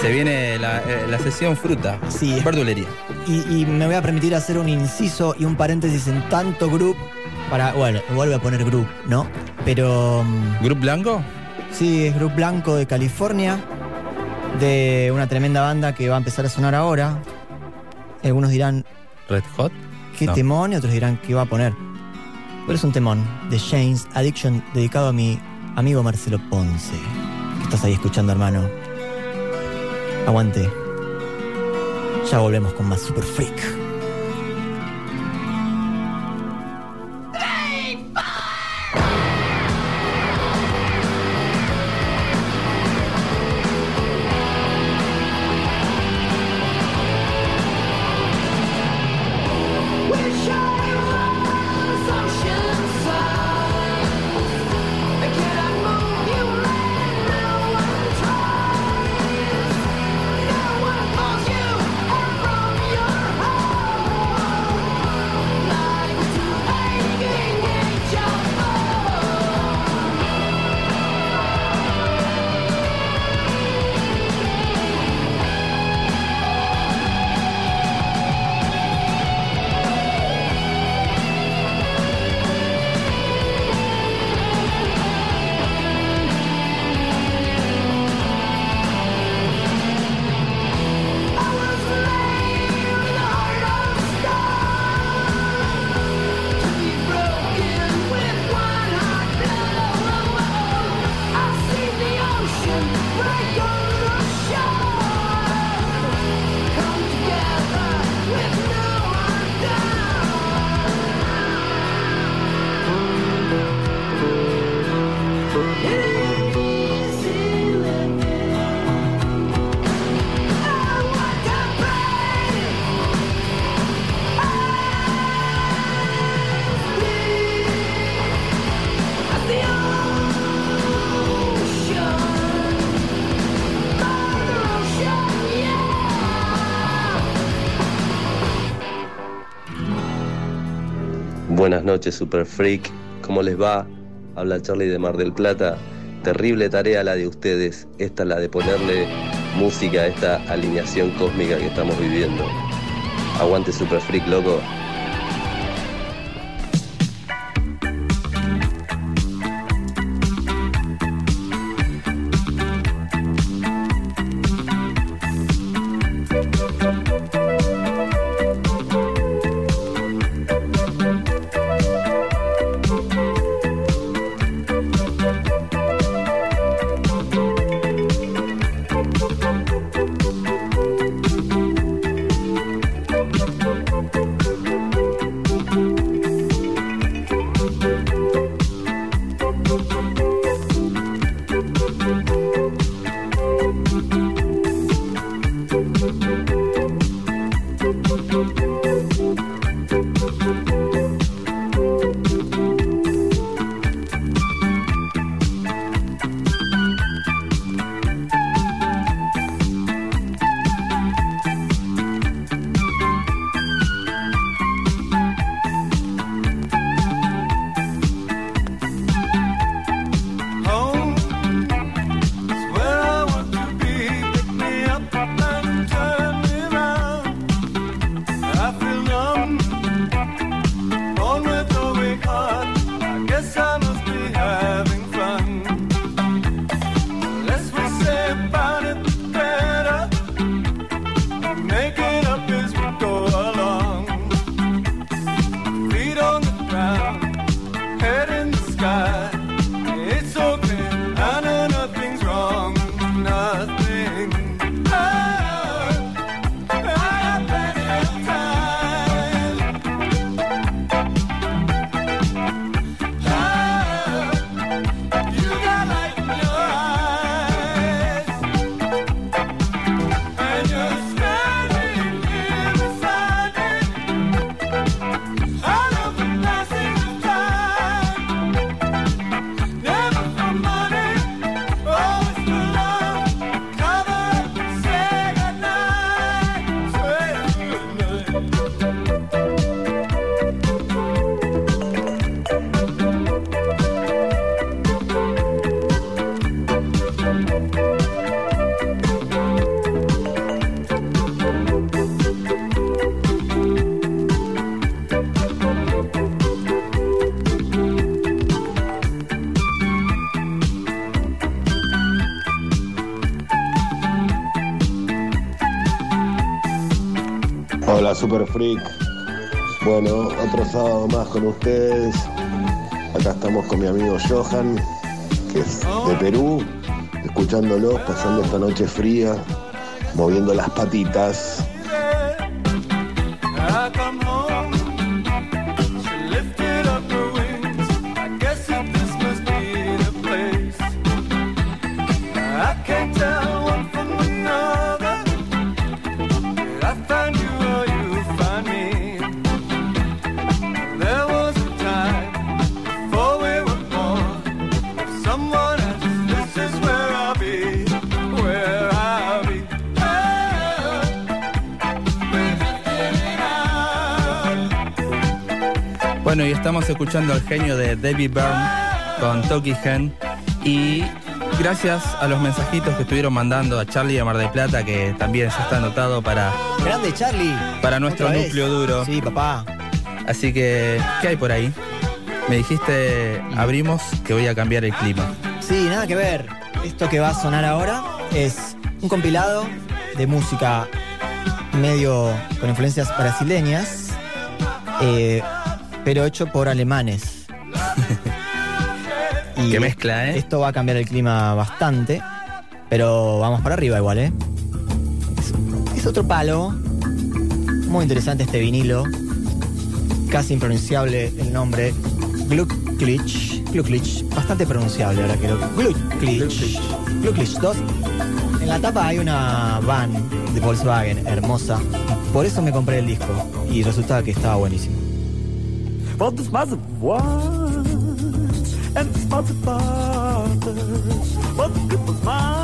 B: Se viene la, eh, la sesión fruta.
A: Sí.
B: Verdulería
A: y, me voy a permitir hacer un inciso y un paréntesis en tanto group para, bueno, vuelvo a poner group, ¿no? Pero... Mm,
B: ¿Group blanco?
A: Sí, es group blanco de California, de una tremenda banda que va a empezar a sonar ahora. Algunos dirán...
B: Red Hot.
A: Qué temón y otros dirán qué va a poner. Pero es un temón de James Addiction dedicado a mi amigo Marcelo Ponce. Que estás ahí escuchando, hermano. Aguante. Ya volvemos con más Super Freak.
P: Noches, Super Freak. ¿Cómo les va? Habla Charlie de Mar del Plata. Terrible tarea la de ustedes. Esta la de ponerle música a esta alineación cósmica que estamos viviendo. Aguante Super Freak, loco.
Q: Super Freak. Bueno, otro sábado más con ustedes. Acá estamos con mi amigo Johan, que es de Perú, escuchándolos, pasando esta noche fría, moviendo las patitas.
B: Estamos escuchando al genio de David Byrne con Toki Hen. Y gracias a los mensajitos que estuvieron mandando a Charlie de Mar del Plata, que también ya está anotado para,
A: Grande Charlie.
B: para nuestro núcleo duro.
A: Sí, papá.
B: Así que, ¿qué hay por ahí? Me dijiste, abrimos, que voy a cambiar el clima.
A: Sí, nada que ver. Esto que va a sonar ahora es un compilado de música medio con influencias brasileñas, eh, pero hecho por alemanes. y
B: Qué mezcla, ¿eh?
A: Esto va a cambiar el clima bastante, pero vamos para arriba igual, ¿eh? Es, es otro palo. Muy interesante este vinilo. Casi impronunciable el nombre. Glucklich. Glucklich. Bastante pronunciable ahora lo. Glucklich. Glucklich 2. En la tapa hay una van de Volkswagen hermosa. Por eso me compré el disco. Y resultaba que estaba buenísimo.
H: Voltas mais a voar, and the a voltas, voltas que
E: mais.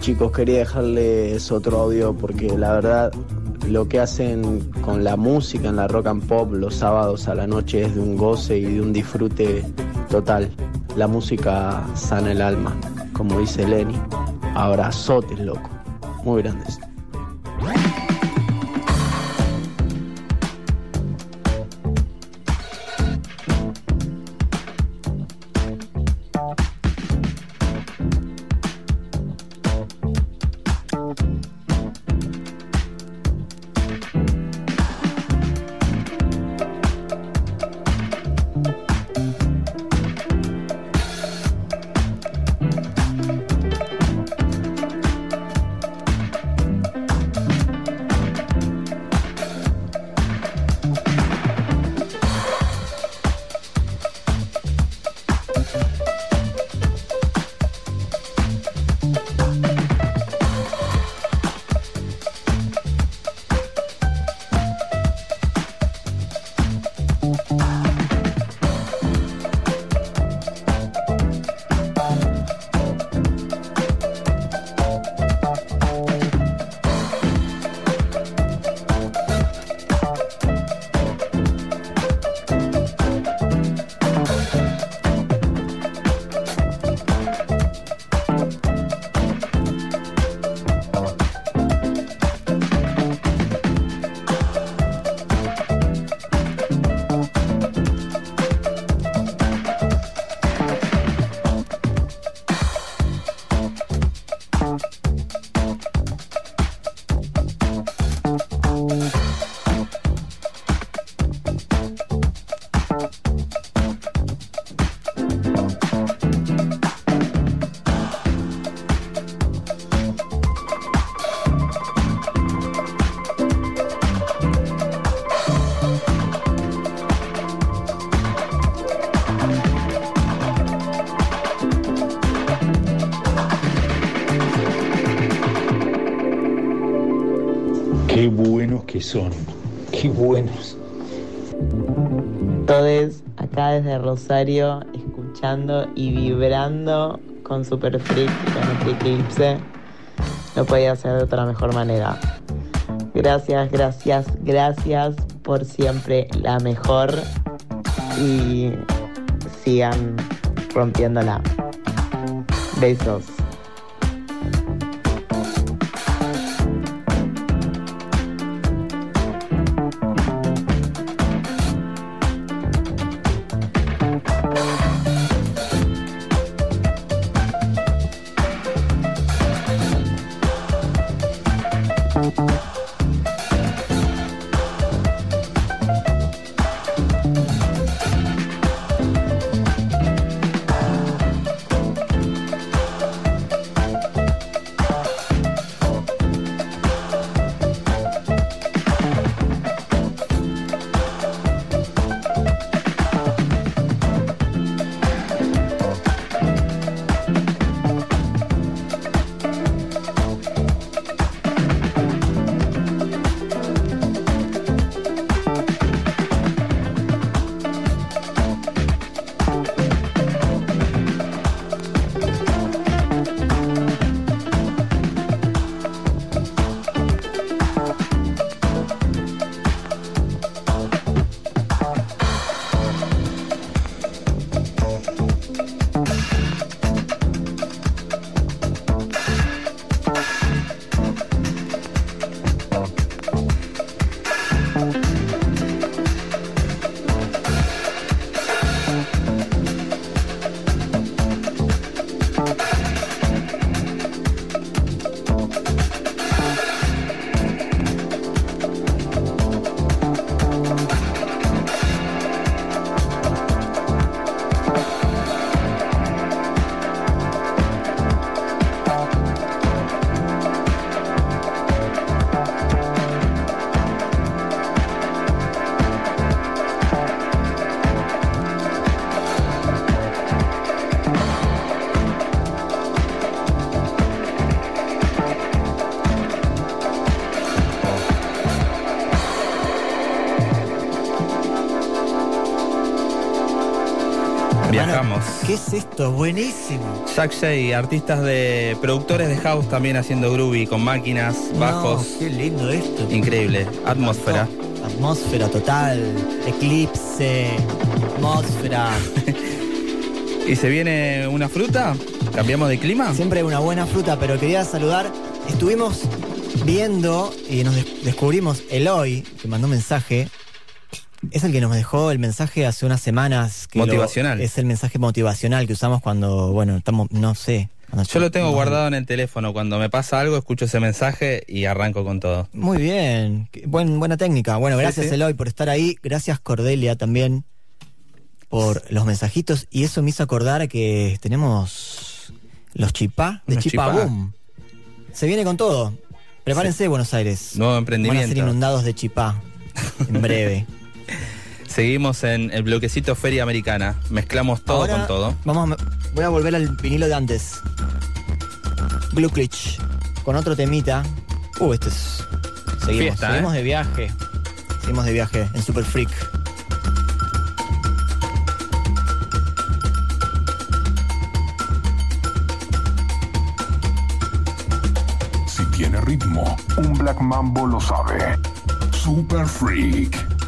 E: Chicos, quería dejarles otro audio porque la verdad lo que hacen con la música en la rock and pop los sábados a la noche es de un goce y de un disfrute total. La música sana el alma, como dice Lenny. Abrazotes, loco. Muy grandes.
R: Son. Qué buenos.
S: Todos acá desde Rosario escuchando y vibrando con Super Freak y con este eclipse. No podía ser de otra mejor manera. Gracias, gracias, gracias por siempre la mejor y sigan rompiéndola. Besos.
A: ¿Qué es esto? Buenísimo.
B: Jack Shay, artistas de productores de house también haciendo groovy con máquinas, bajos.
A: No, qué lindo esto.
B: Increíble. Atmósfera.
A: Atmósfera total. Eclipse. Atmósfera.
B: ¿Y se viene una fruta? ¿Cambiamos de clima?
A: Siempre una buena fruta, pero quería saludar. Estuvimos viendo y nos des- descubrimos Eloy, que mandó un mensaje. Es el que nos dejó el mensaje hace unas semanas. Que lo-
B: Motivacional.
A: es el mensaje motivacional que usamos cuando, bueno, estamos, no sé.
B: Yo lo tengo
A: no-
B: guardado en el teléfono. Cuando me pasa algo, escucho ese mensaje y arranco con todo.
A: Muy bien, buen, buena técnica. Bueno, gracias
B: sí.
A: Eloy por estar ahí. Gracias Cordelia también por los mensajitos. Y eso me hizo acordar que tenemos los chipá de
B: Chipá.
A: Boom. Se viene con todo. Prepárense, Buenos Aires.
B: Nuevo
A: Van a
B: emprendimiento.
A: ser inundados de chipá en breve.
B: Seguimos en el bloquecito Feria Americana. Mezclamos todo
A: Ahora
B: con todo.
A: Vamos a, voy a volver al vinilo de antes. Gluclich. Con otro temita. Uh, este es. Seguimos,
B: Fiesta, ¿eh?
A: seguimos de viaje. Seguimos de viaje en Super Freak.
O: Si tiene ritmo, un Black Mambo lo sabe. Super Freak.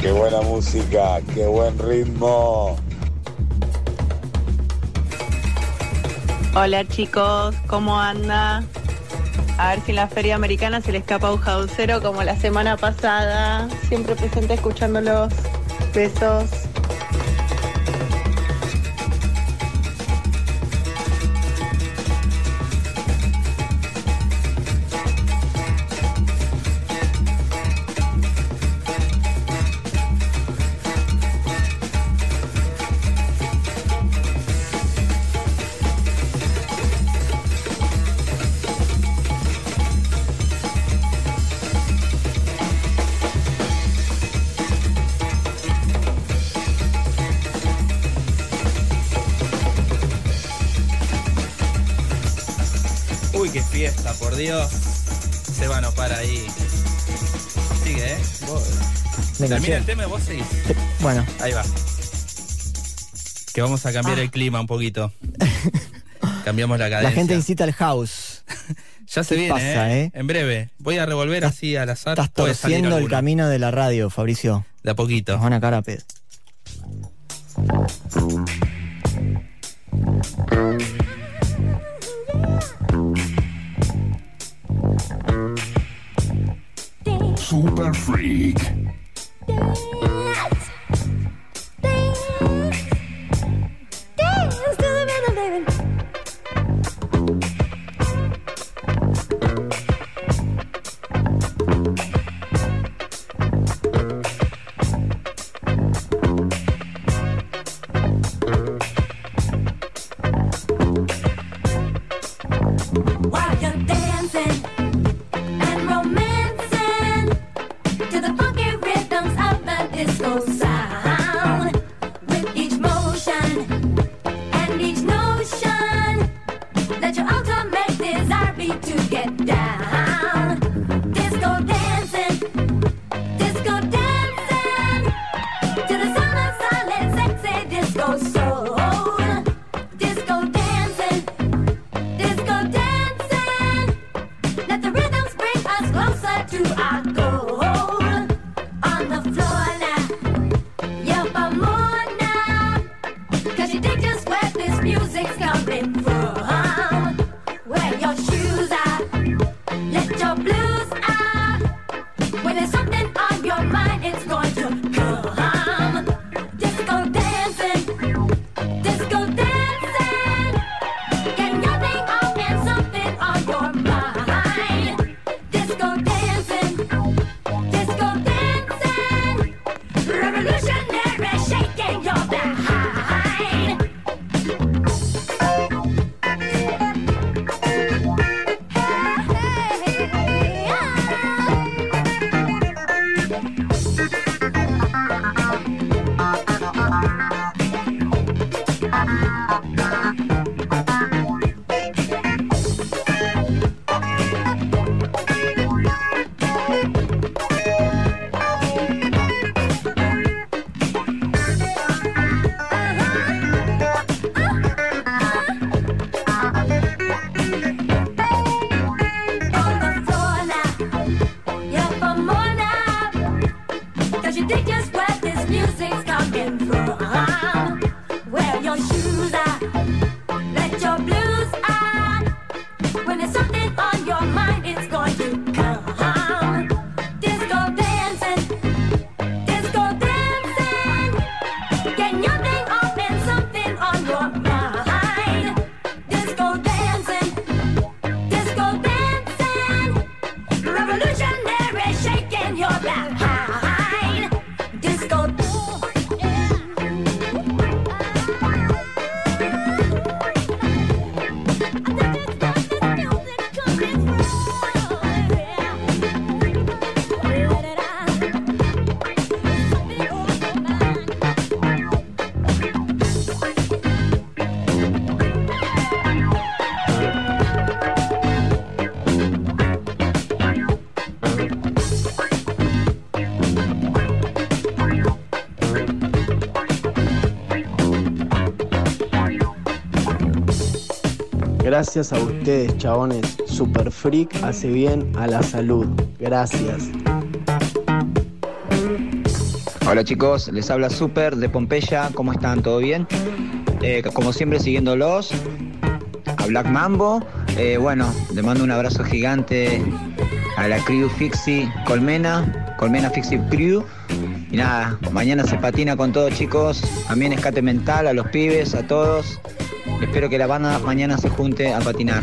J: Qué buena música, qué buen ritmo.
T: Hola chicos, ¿cómo anda? A ver si en la feria americana se le escapa un jausero como la semana pasada. Siempre presente escuchándolos. Besos.
B: Termina el tema y vos seguís.
A: Bueno,
B: Ahí va. que vamos a cambiar el clima un poquito. Cambiamos la
A: La
B: cadencia.
A: gente incita al house.
B: ya se
A: ¿Qué
B: viene,
A: pasa,
B: ¿eh?
A: eh?
B: En breve. Voy a revolver así al azar.
A: Estás torciendo el camino de la radio, Fabricio.
B: De a poquito.
A: Nos van a cara a pedo.
U: Super Freak.
E: Gracias a ustedes, chabones. Super Freak hace bien a la salud. Gracias.
V: Hola chicos, les habla Super de Pompeya, ¿cómo están? ¿Todo bien? Eh, como siempre siguiéndolos, a Black Mambo, Eh, bueno, le mando un abrazo gigante a la crew Fixie Colmena, Colmena Fixie Crew. Y nada, mañana se patina con todos chicos, también escate mental a los pibes, a todos. Espero que la banda mañana se junte a patinar.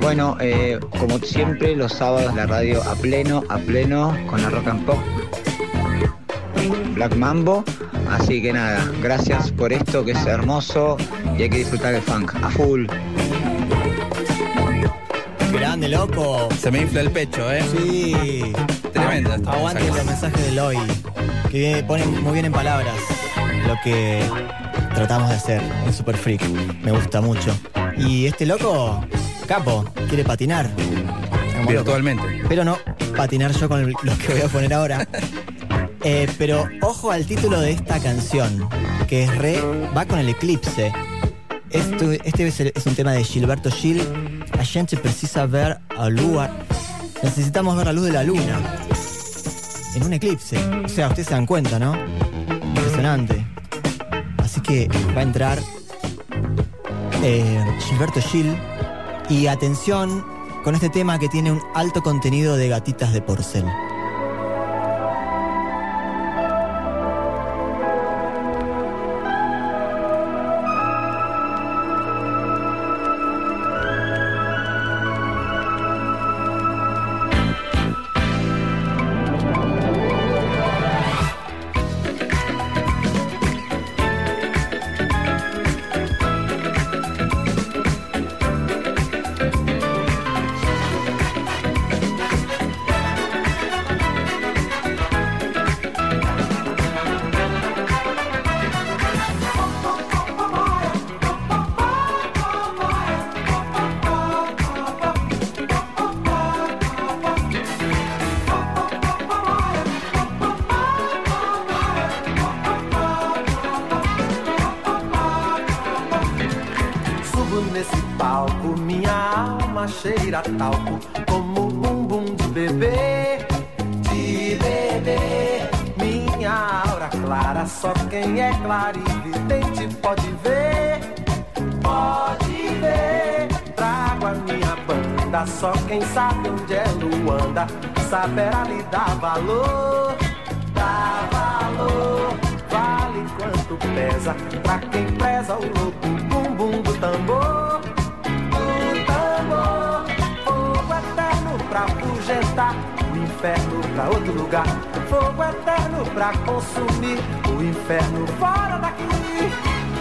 V: Bueno, eh, como siempre, los sábados la radio a pleno, a pleno, con la rock and pop Black Mambo. Así que nada, gracias por esto que es hermoso y hay que disfrutar el funk a full.
A: Grande, loco.
B: Se me infla el pecho, ¿eh?
A: Sí.
B: Tremendo esto.
A: Aguante los mensajes de Loy, que ponen muy bien en palabras lo que tratamos de hacer en Super Freak. Me gusta mucho. Y este loco, capo, quiere patinar. Como loco.
B: Virtualmente.
A: Pero no patinar yo con lo que voy a poner ahora. Eh, pero ojo al título de esta canción, que es re, va con el eclipse. Esto- este es, el- es un tema de Gilberto Gil. A gente precisa ver a lua. Necesitamos ver la luz de la luna. En un eclipse. O sea, ustedes se dan cuenta, ¿no? Impresionante. Que va a entrar eh, Gilberto Gil. Y atención con este tema que tiene un alto contenido de gatitas de porcel.
W: Alma cheira a talco Como um bumbum de bebê, de bebê. Minha aura clara, só quem é clarividente pode ver. Pode ver, trago a minha banda Só quem sabe onde é Luanda. Saberá lhe dar valor. Dá valor, vale quanto pesa Pra quem preza o louco bumbum do tambor afugentar O inferno pra outro lugar Fogo eterno pra consumir O inferno fora daqui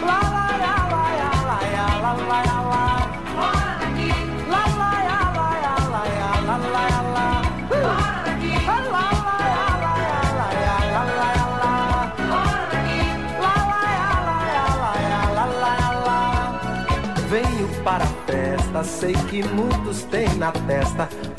W: Lá, lá, lá, lá, lá, lá, lá, lá, lá, lá. Fora daqui Lá, lá, lá, lá, lá, lá, lá, lá, lá, lá. Fora daqui Lá, lá, lá, lá, lá, lá, lá, lá, lá. Fora daqui Lá, lá, lá, lá, lá, lá, lá, lá. Venho para a festa, sei que muitos têm na testa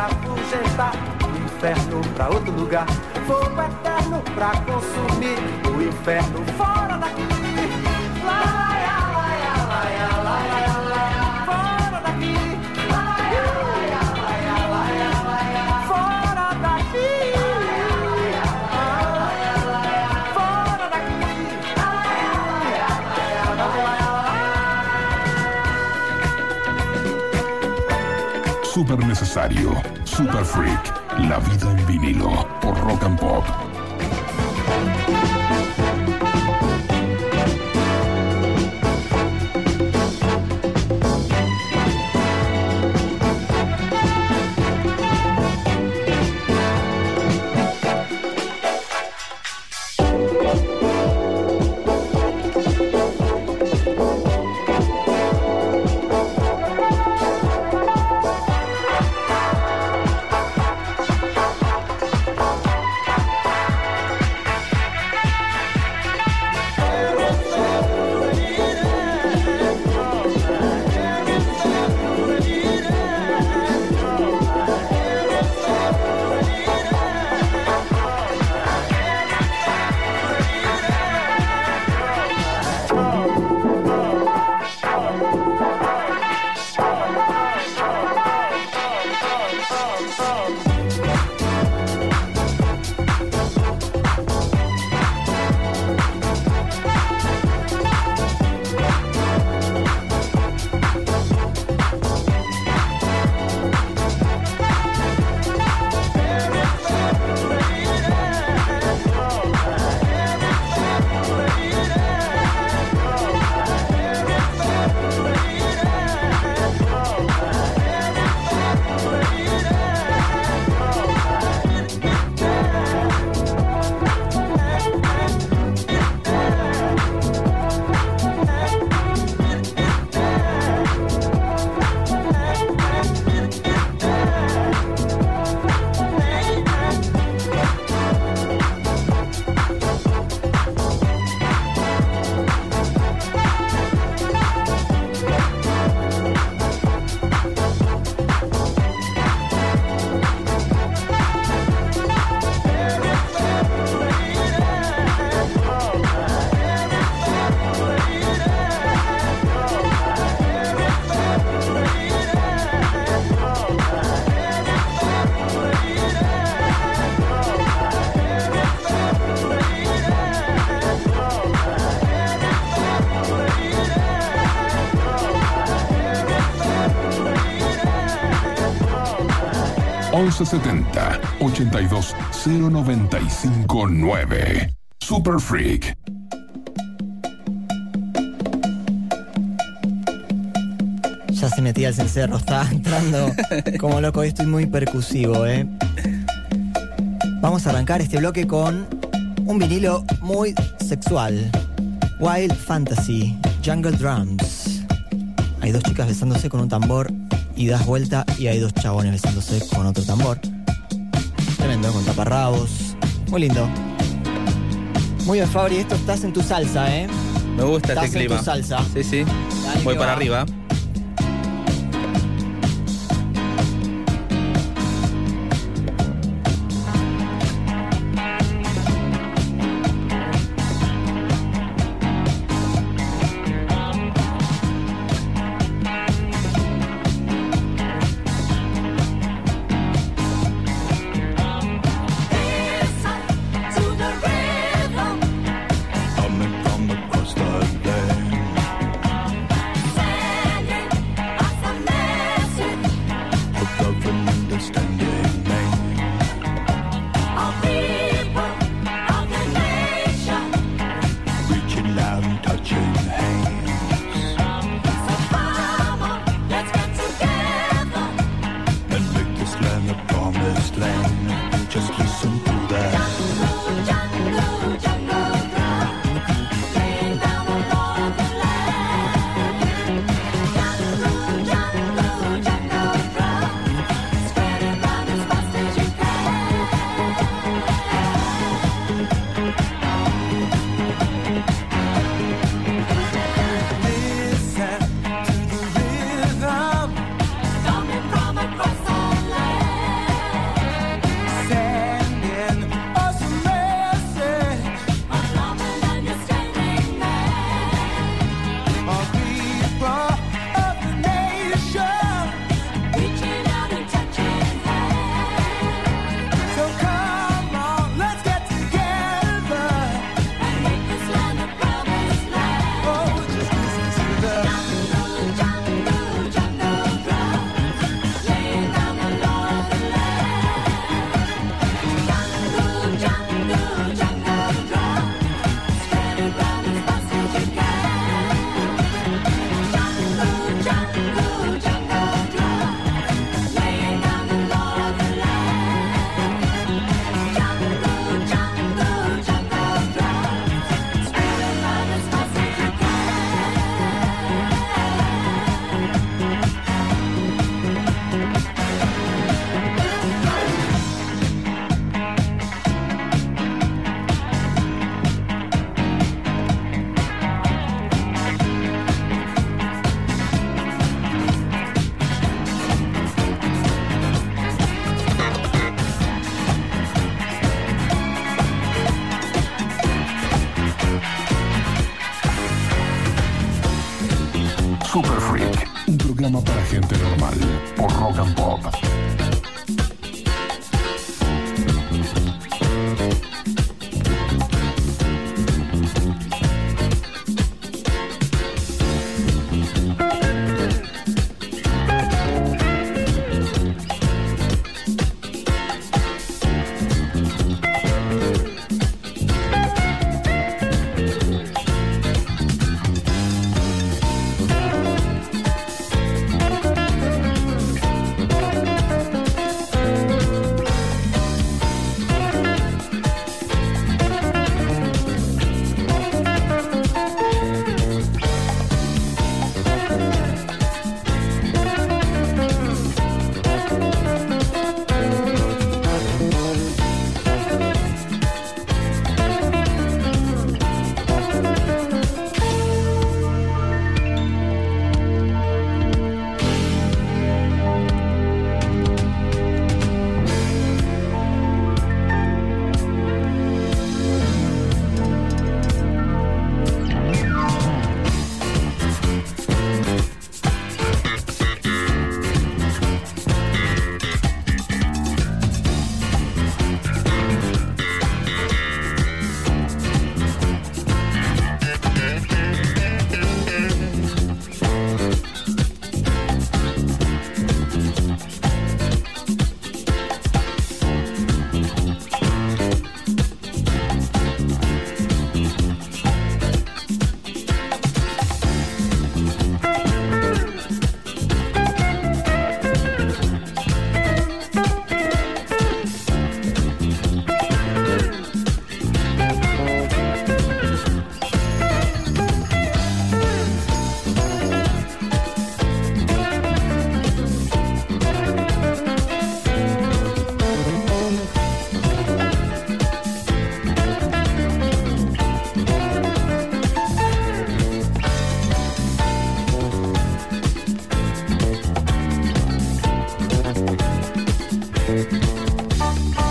W: Pra afugentar, o inferno pra outro lugar. Fogo eterno pra consumir, o inferno fora daqui. Lá, lá,
O: Super necesario. Super freak. La vida en vinilo. Por rock and pop.
C: 1170 82 0959. Super Freak.
A: Ya se metía el cencerro, está entrando como loco. Hoy estoy muy percusivo, ¿eh? Vamos a arrancar este bloque con un vinilo muy sexual. Wild Fantasy, Jungle Drums. Hay dos chicas besándose con un tambor y das vuelta y hay dos chabones besándose con otro tambor. Tremendo, con taparrabos. Muy lindo. Muy bien, Fabri, esto estás en tu salsa, ¿eh?
X: Me gusta
A: Estás
X: este
A: en
X: clima.
A: tu salsa.
X: Sí, sí.
A: Dale,
X: Voy para
A: va.
X: arriba.
Y: Bye.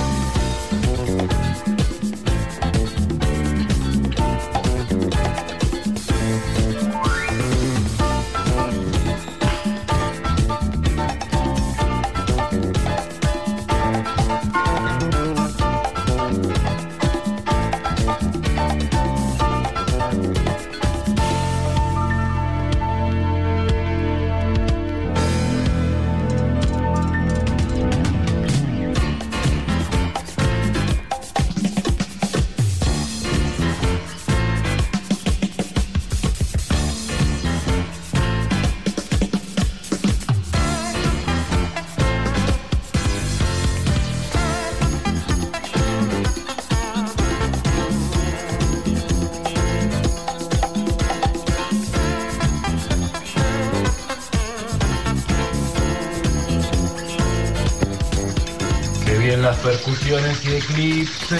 Y: percusiones y eclipse.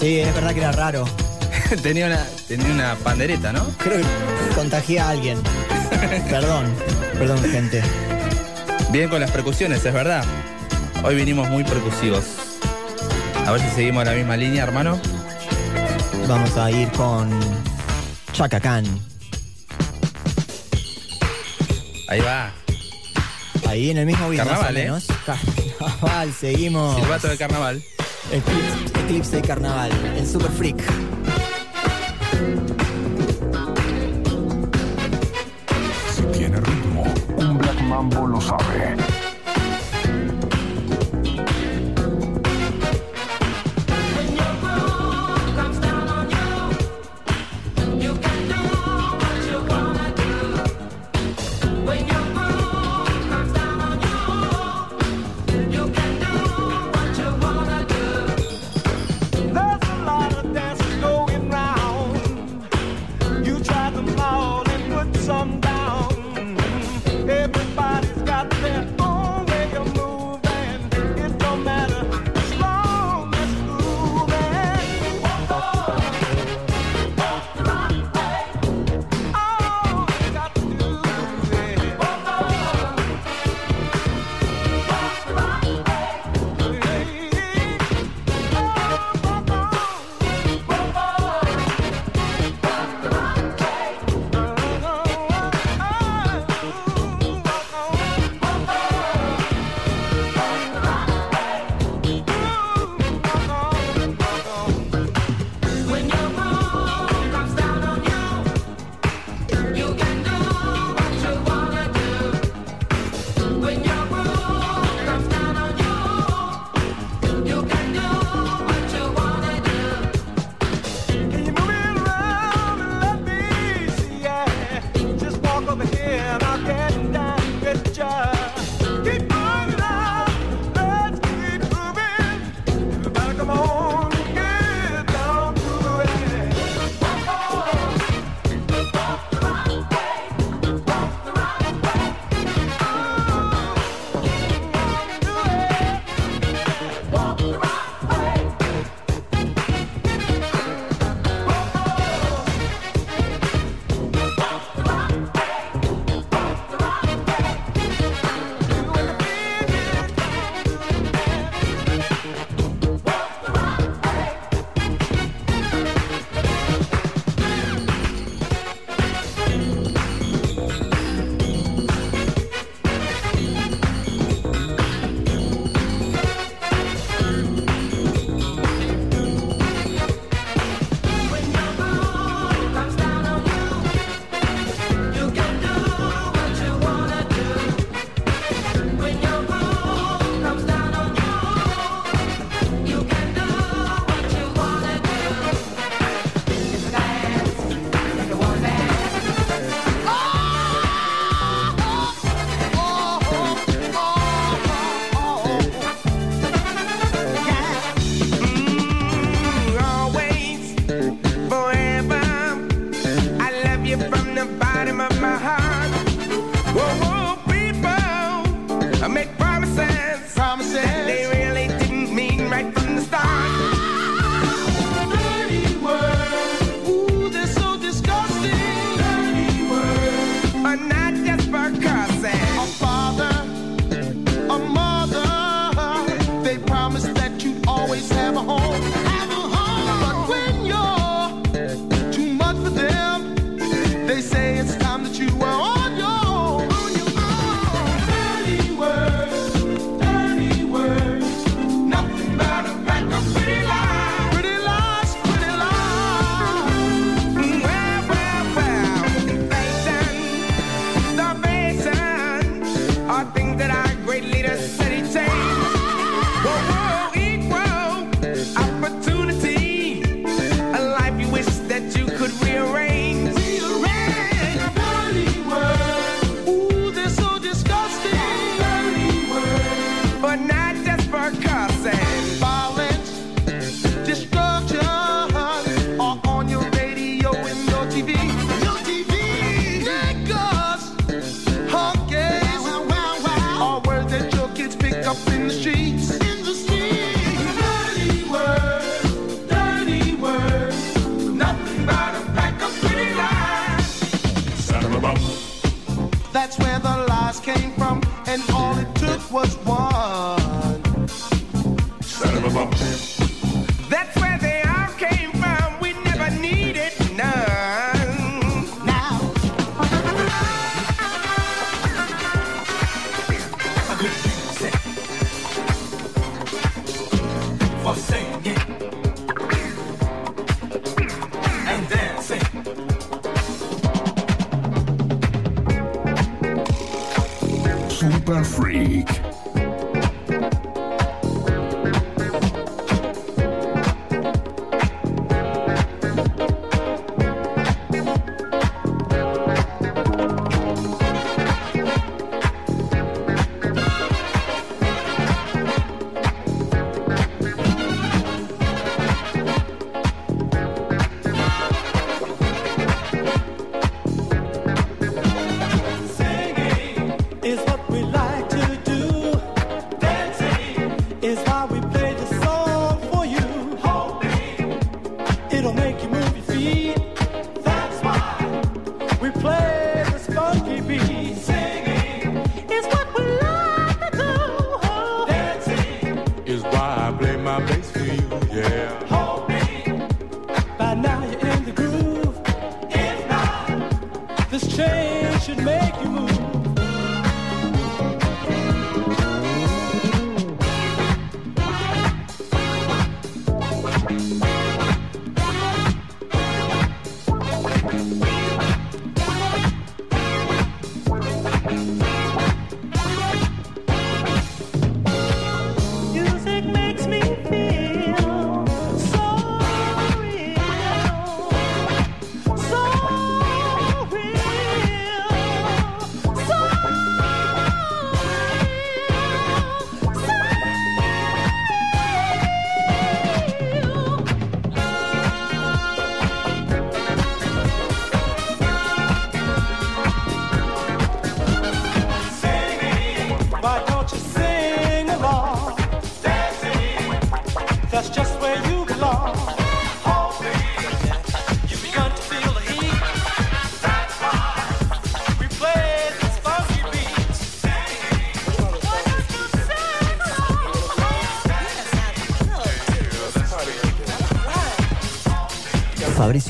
G: Sí, es verdad que era raro.
B: tenía, una, tenía una pandereta, ¿no?
G: Creo que contagié a alguien. perdón, perdón, gente.
B: Bien con las percusiones, es verdad. Hoy vinimos muy percusivos. A ver si seguimos la misma línea, hermano
G: vamos a ir con Chacacán.
B: Ahí va.
G: Ahí en el mismo video.
B: Carnaval, ¿eh?
G: Carnaval, seguimos.
B: Silbato de carnaval.
G: Eclipse, eclipse de carnaval. El Super Freak.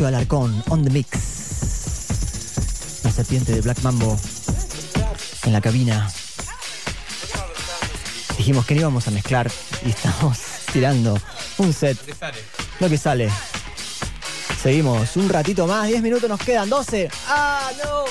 A: Ignacio Alarcón, on the mix. La serpiente de Black Mambo en la cabina. Dijimos que no íbamos a mezclar y estamos tirando un set. Lo que sale. Lo que sale. Seguimos un ratito más, 10 minutos nos quedan, 12. ¡Ah, no!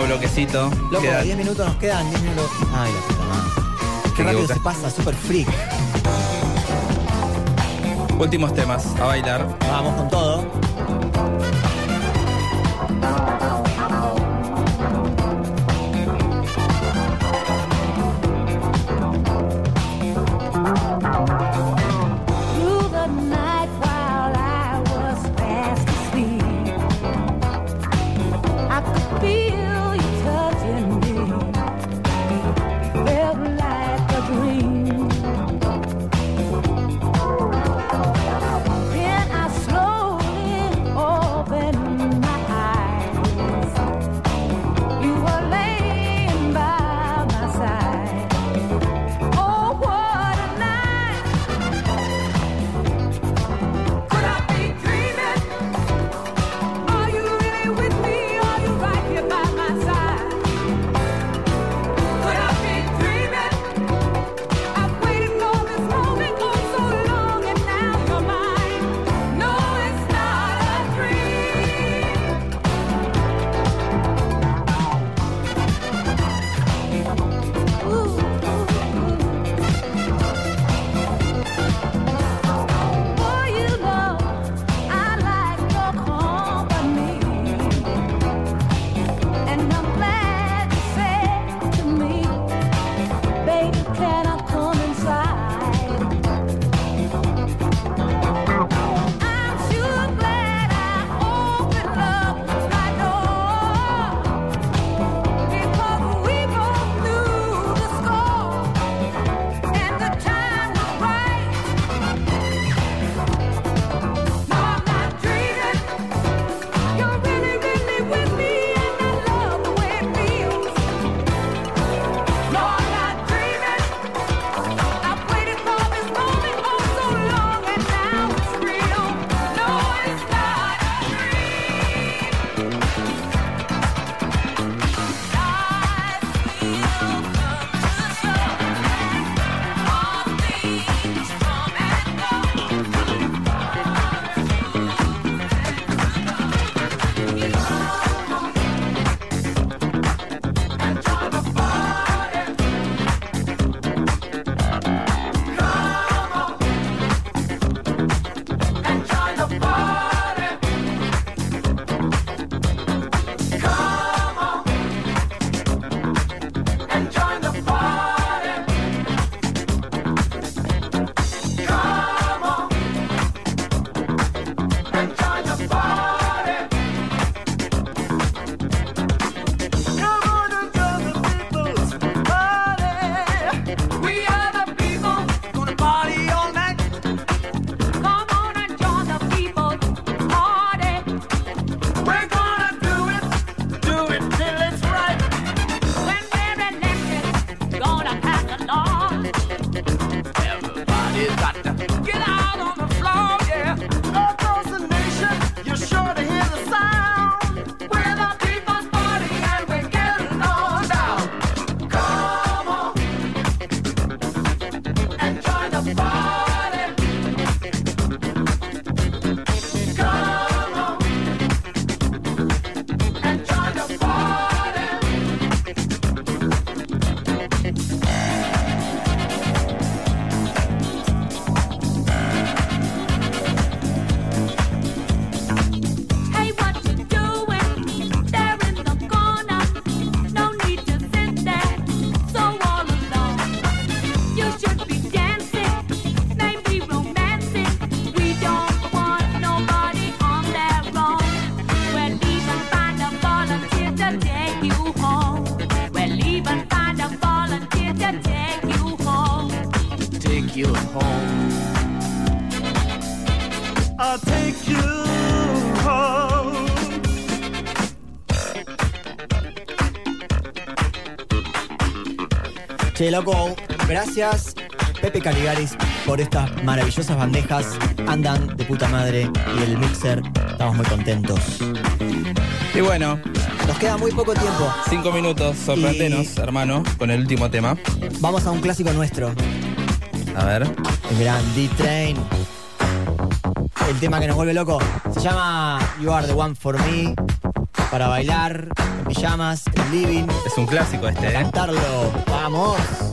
B: último bloquecito.
X: Loco,
B: Queda-
X: 10 minutos nos quedan, 10 minutos. Ay, la puta madre. Qué
B: Te
X: rápido se pasa, super freak.
B: Últimos temas, a bailar.
X: Vamos con todo. Loco, gracias Pepe Caligaris por estas maravillosas bandejas. Andan de puta madre y el mixer, estamos muy contentos.
B: Y bueno.
X: Nos queda muy poco tiempo.
B: Cinco minutos, sorprendenos, hermano, con el último tema.
X: Vamos a un clásico nuestro.
B: A ver.
X: El gran D-Train. El tema que nos vuelve loco. Se llama You Are the One for Me.
H: Para bailar, en pijamas, living.
B: Es un clásico este, ¿eh?
H: Cantarlo. ¡Vamos!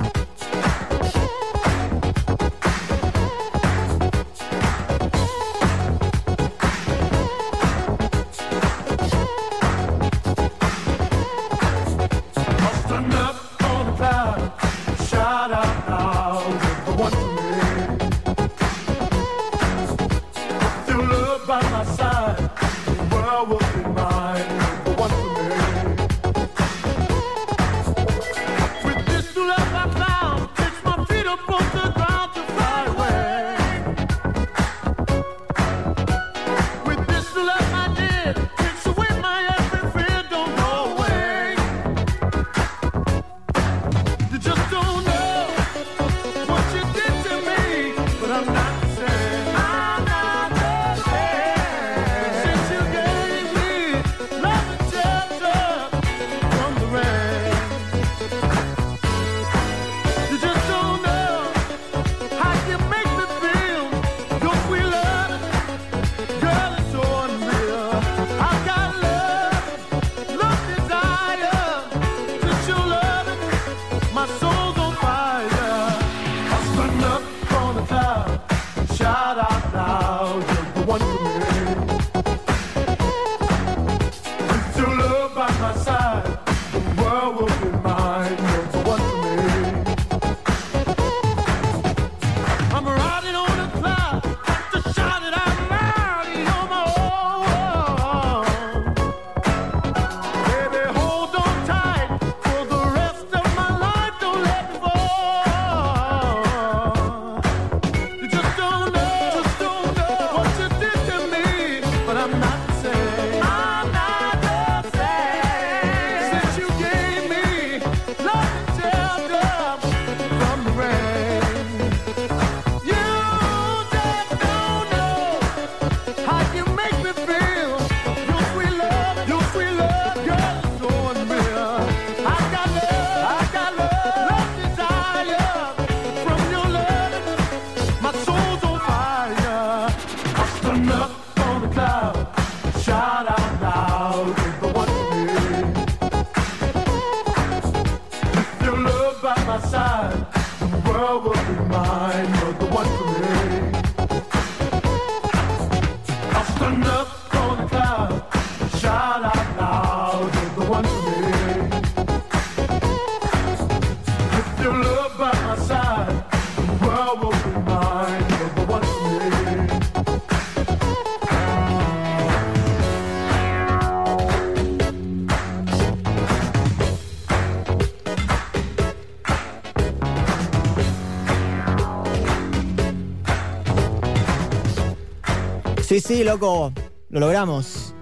H: Sí, sí, loco. Lo logramos.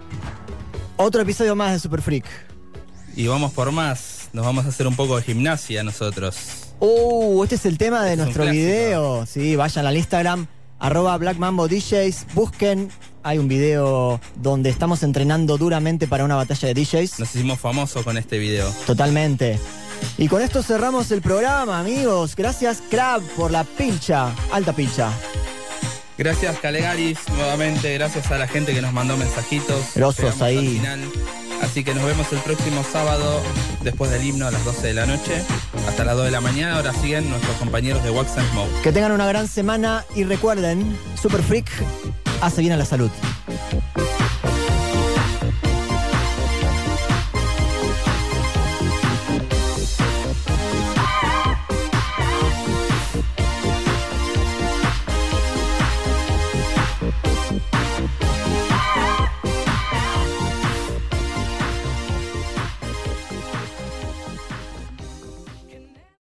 H: Otro episodio más de Super Freak.
B: Y vamos por más. Nos vamos a hacer un poco de gimnasia nosotros.
H: Uh, este es el tema de nuestro video. Sí, vayan al Instagram, arroba Black Mambo DJs, busquen. Hay un video donde estamos entrenando duramente para una batalla de DJs.
B: Nos hicimos famosos con este video.
H: Totalmente. Y con esto cerramos el programa, amigos. Gracias, Crab, por la pincha. Alta pincha.
B: Gracias Calegaris, nuevamente gracias a la gente que nos mandó mensajitos.
H: Grosos ahí.
B: Así que nos vemos el próximo sábado después del himno a las 12 de la noche hasta las 2 de la mañana. Ahora siguen nuestros compañeros de Wax and Smoke.
H: Que tengan una gran semana y recuerden, Super Freak hace bien a la salud.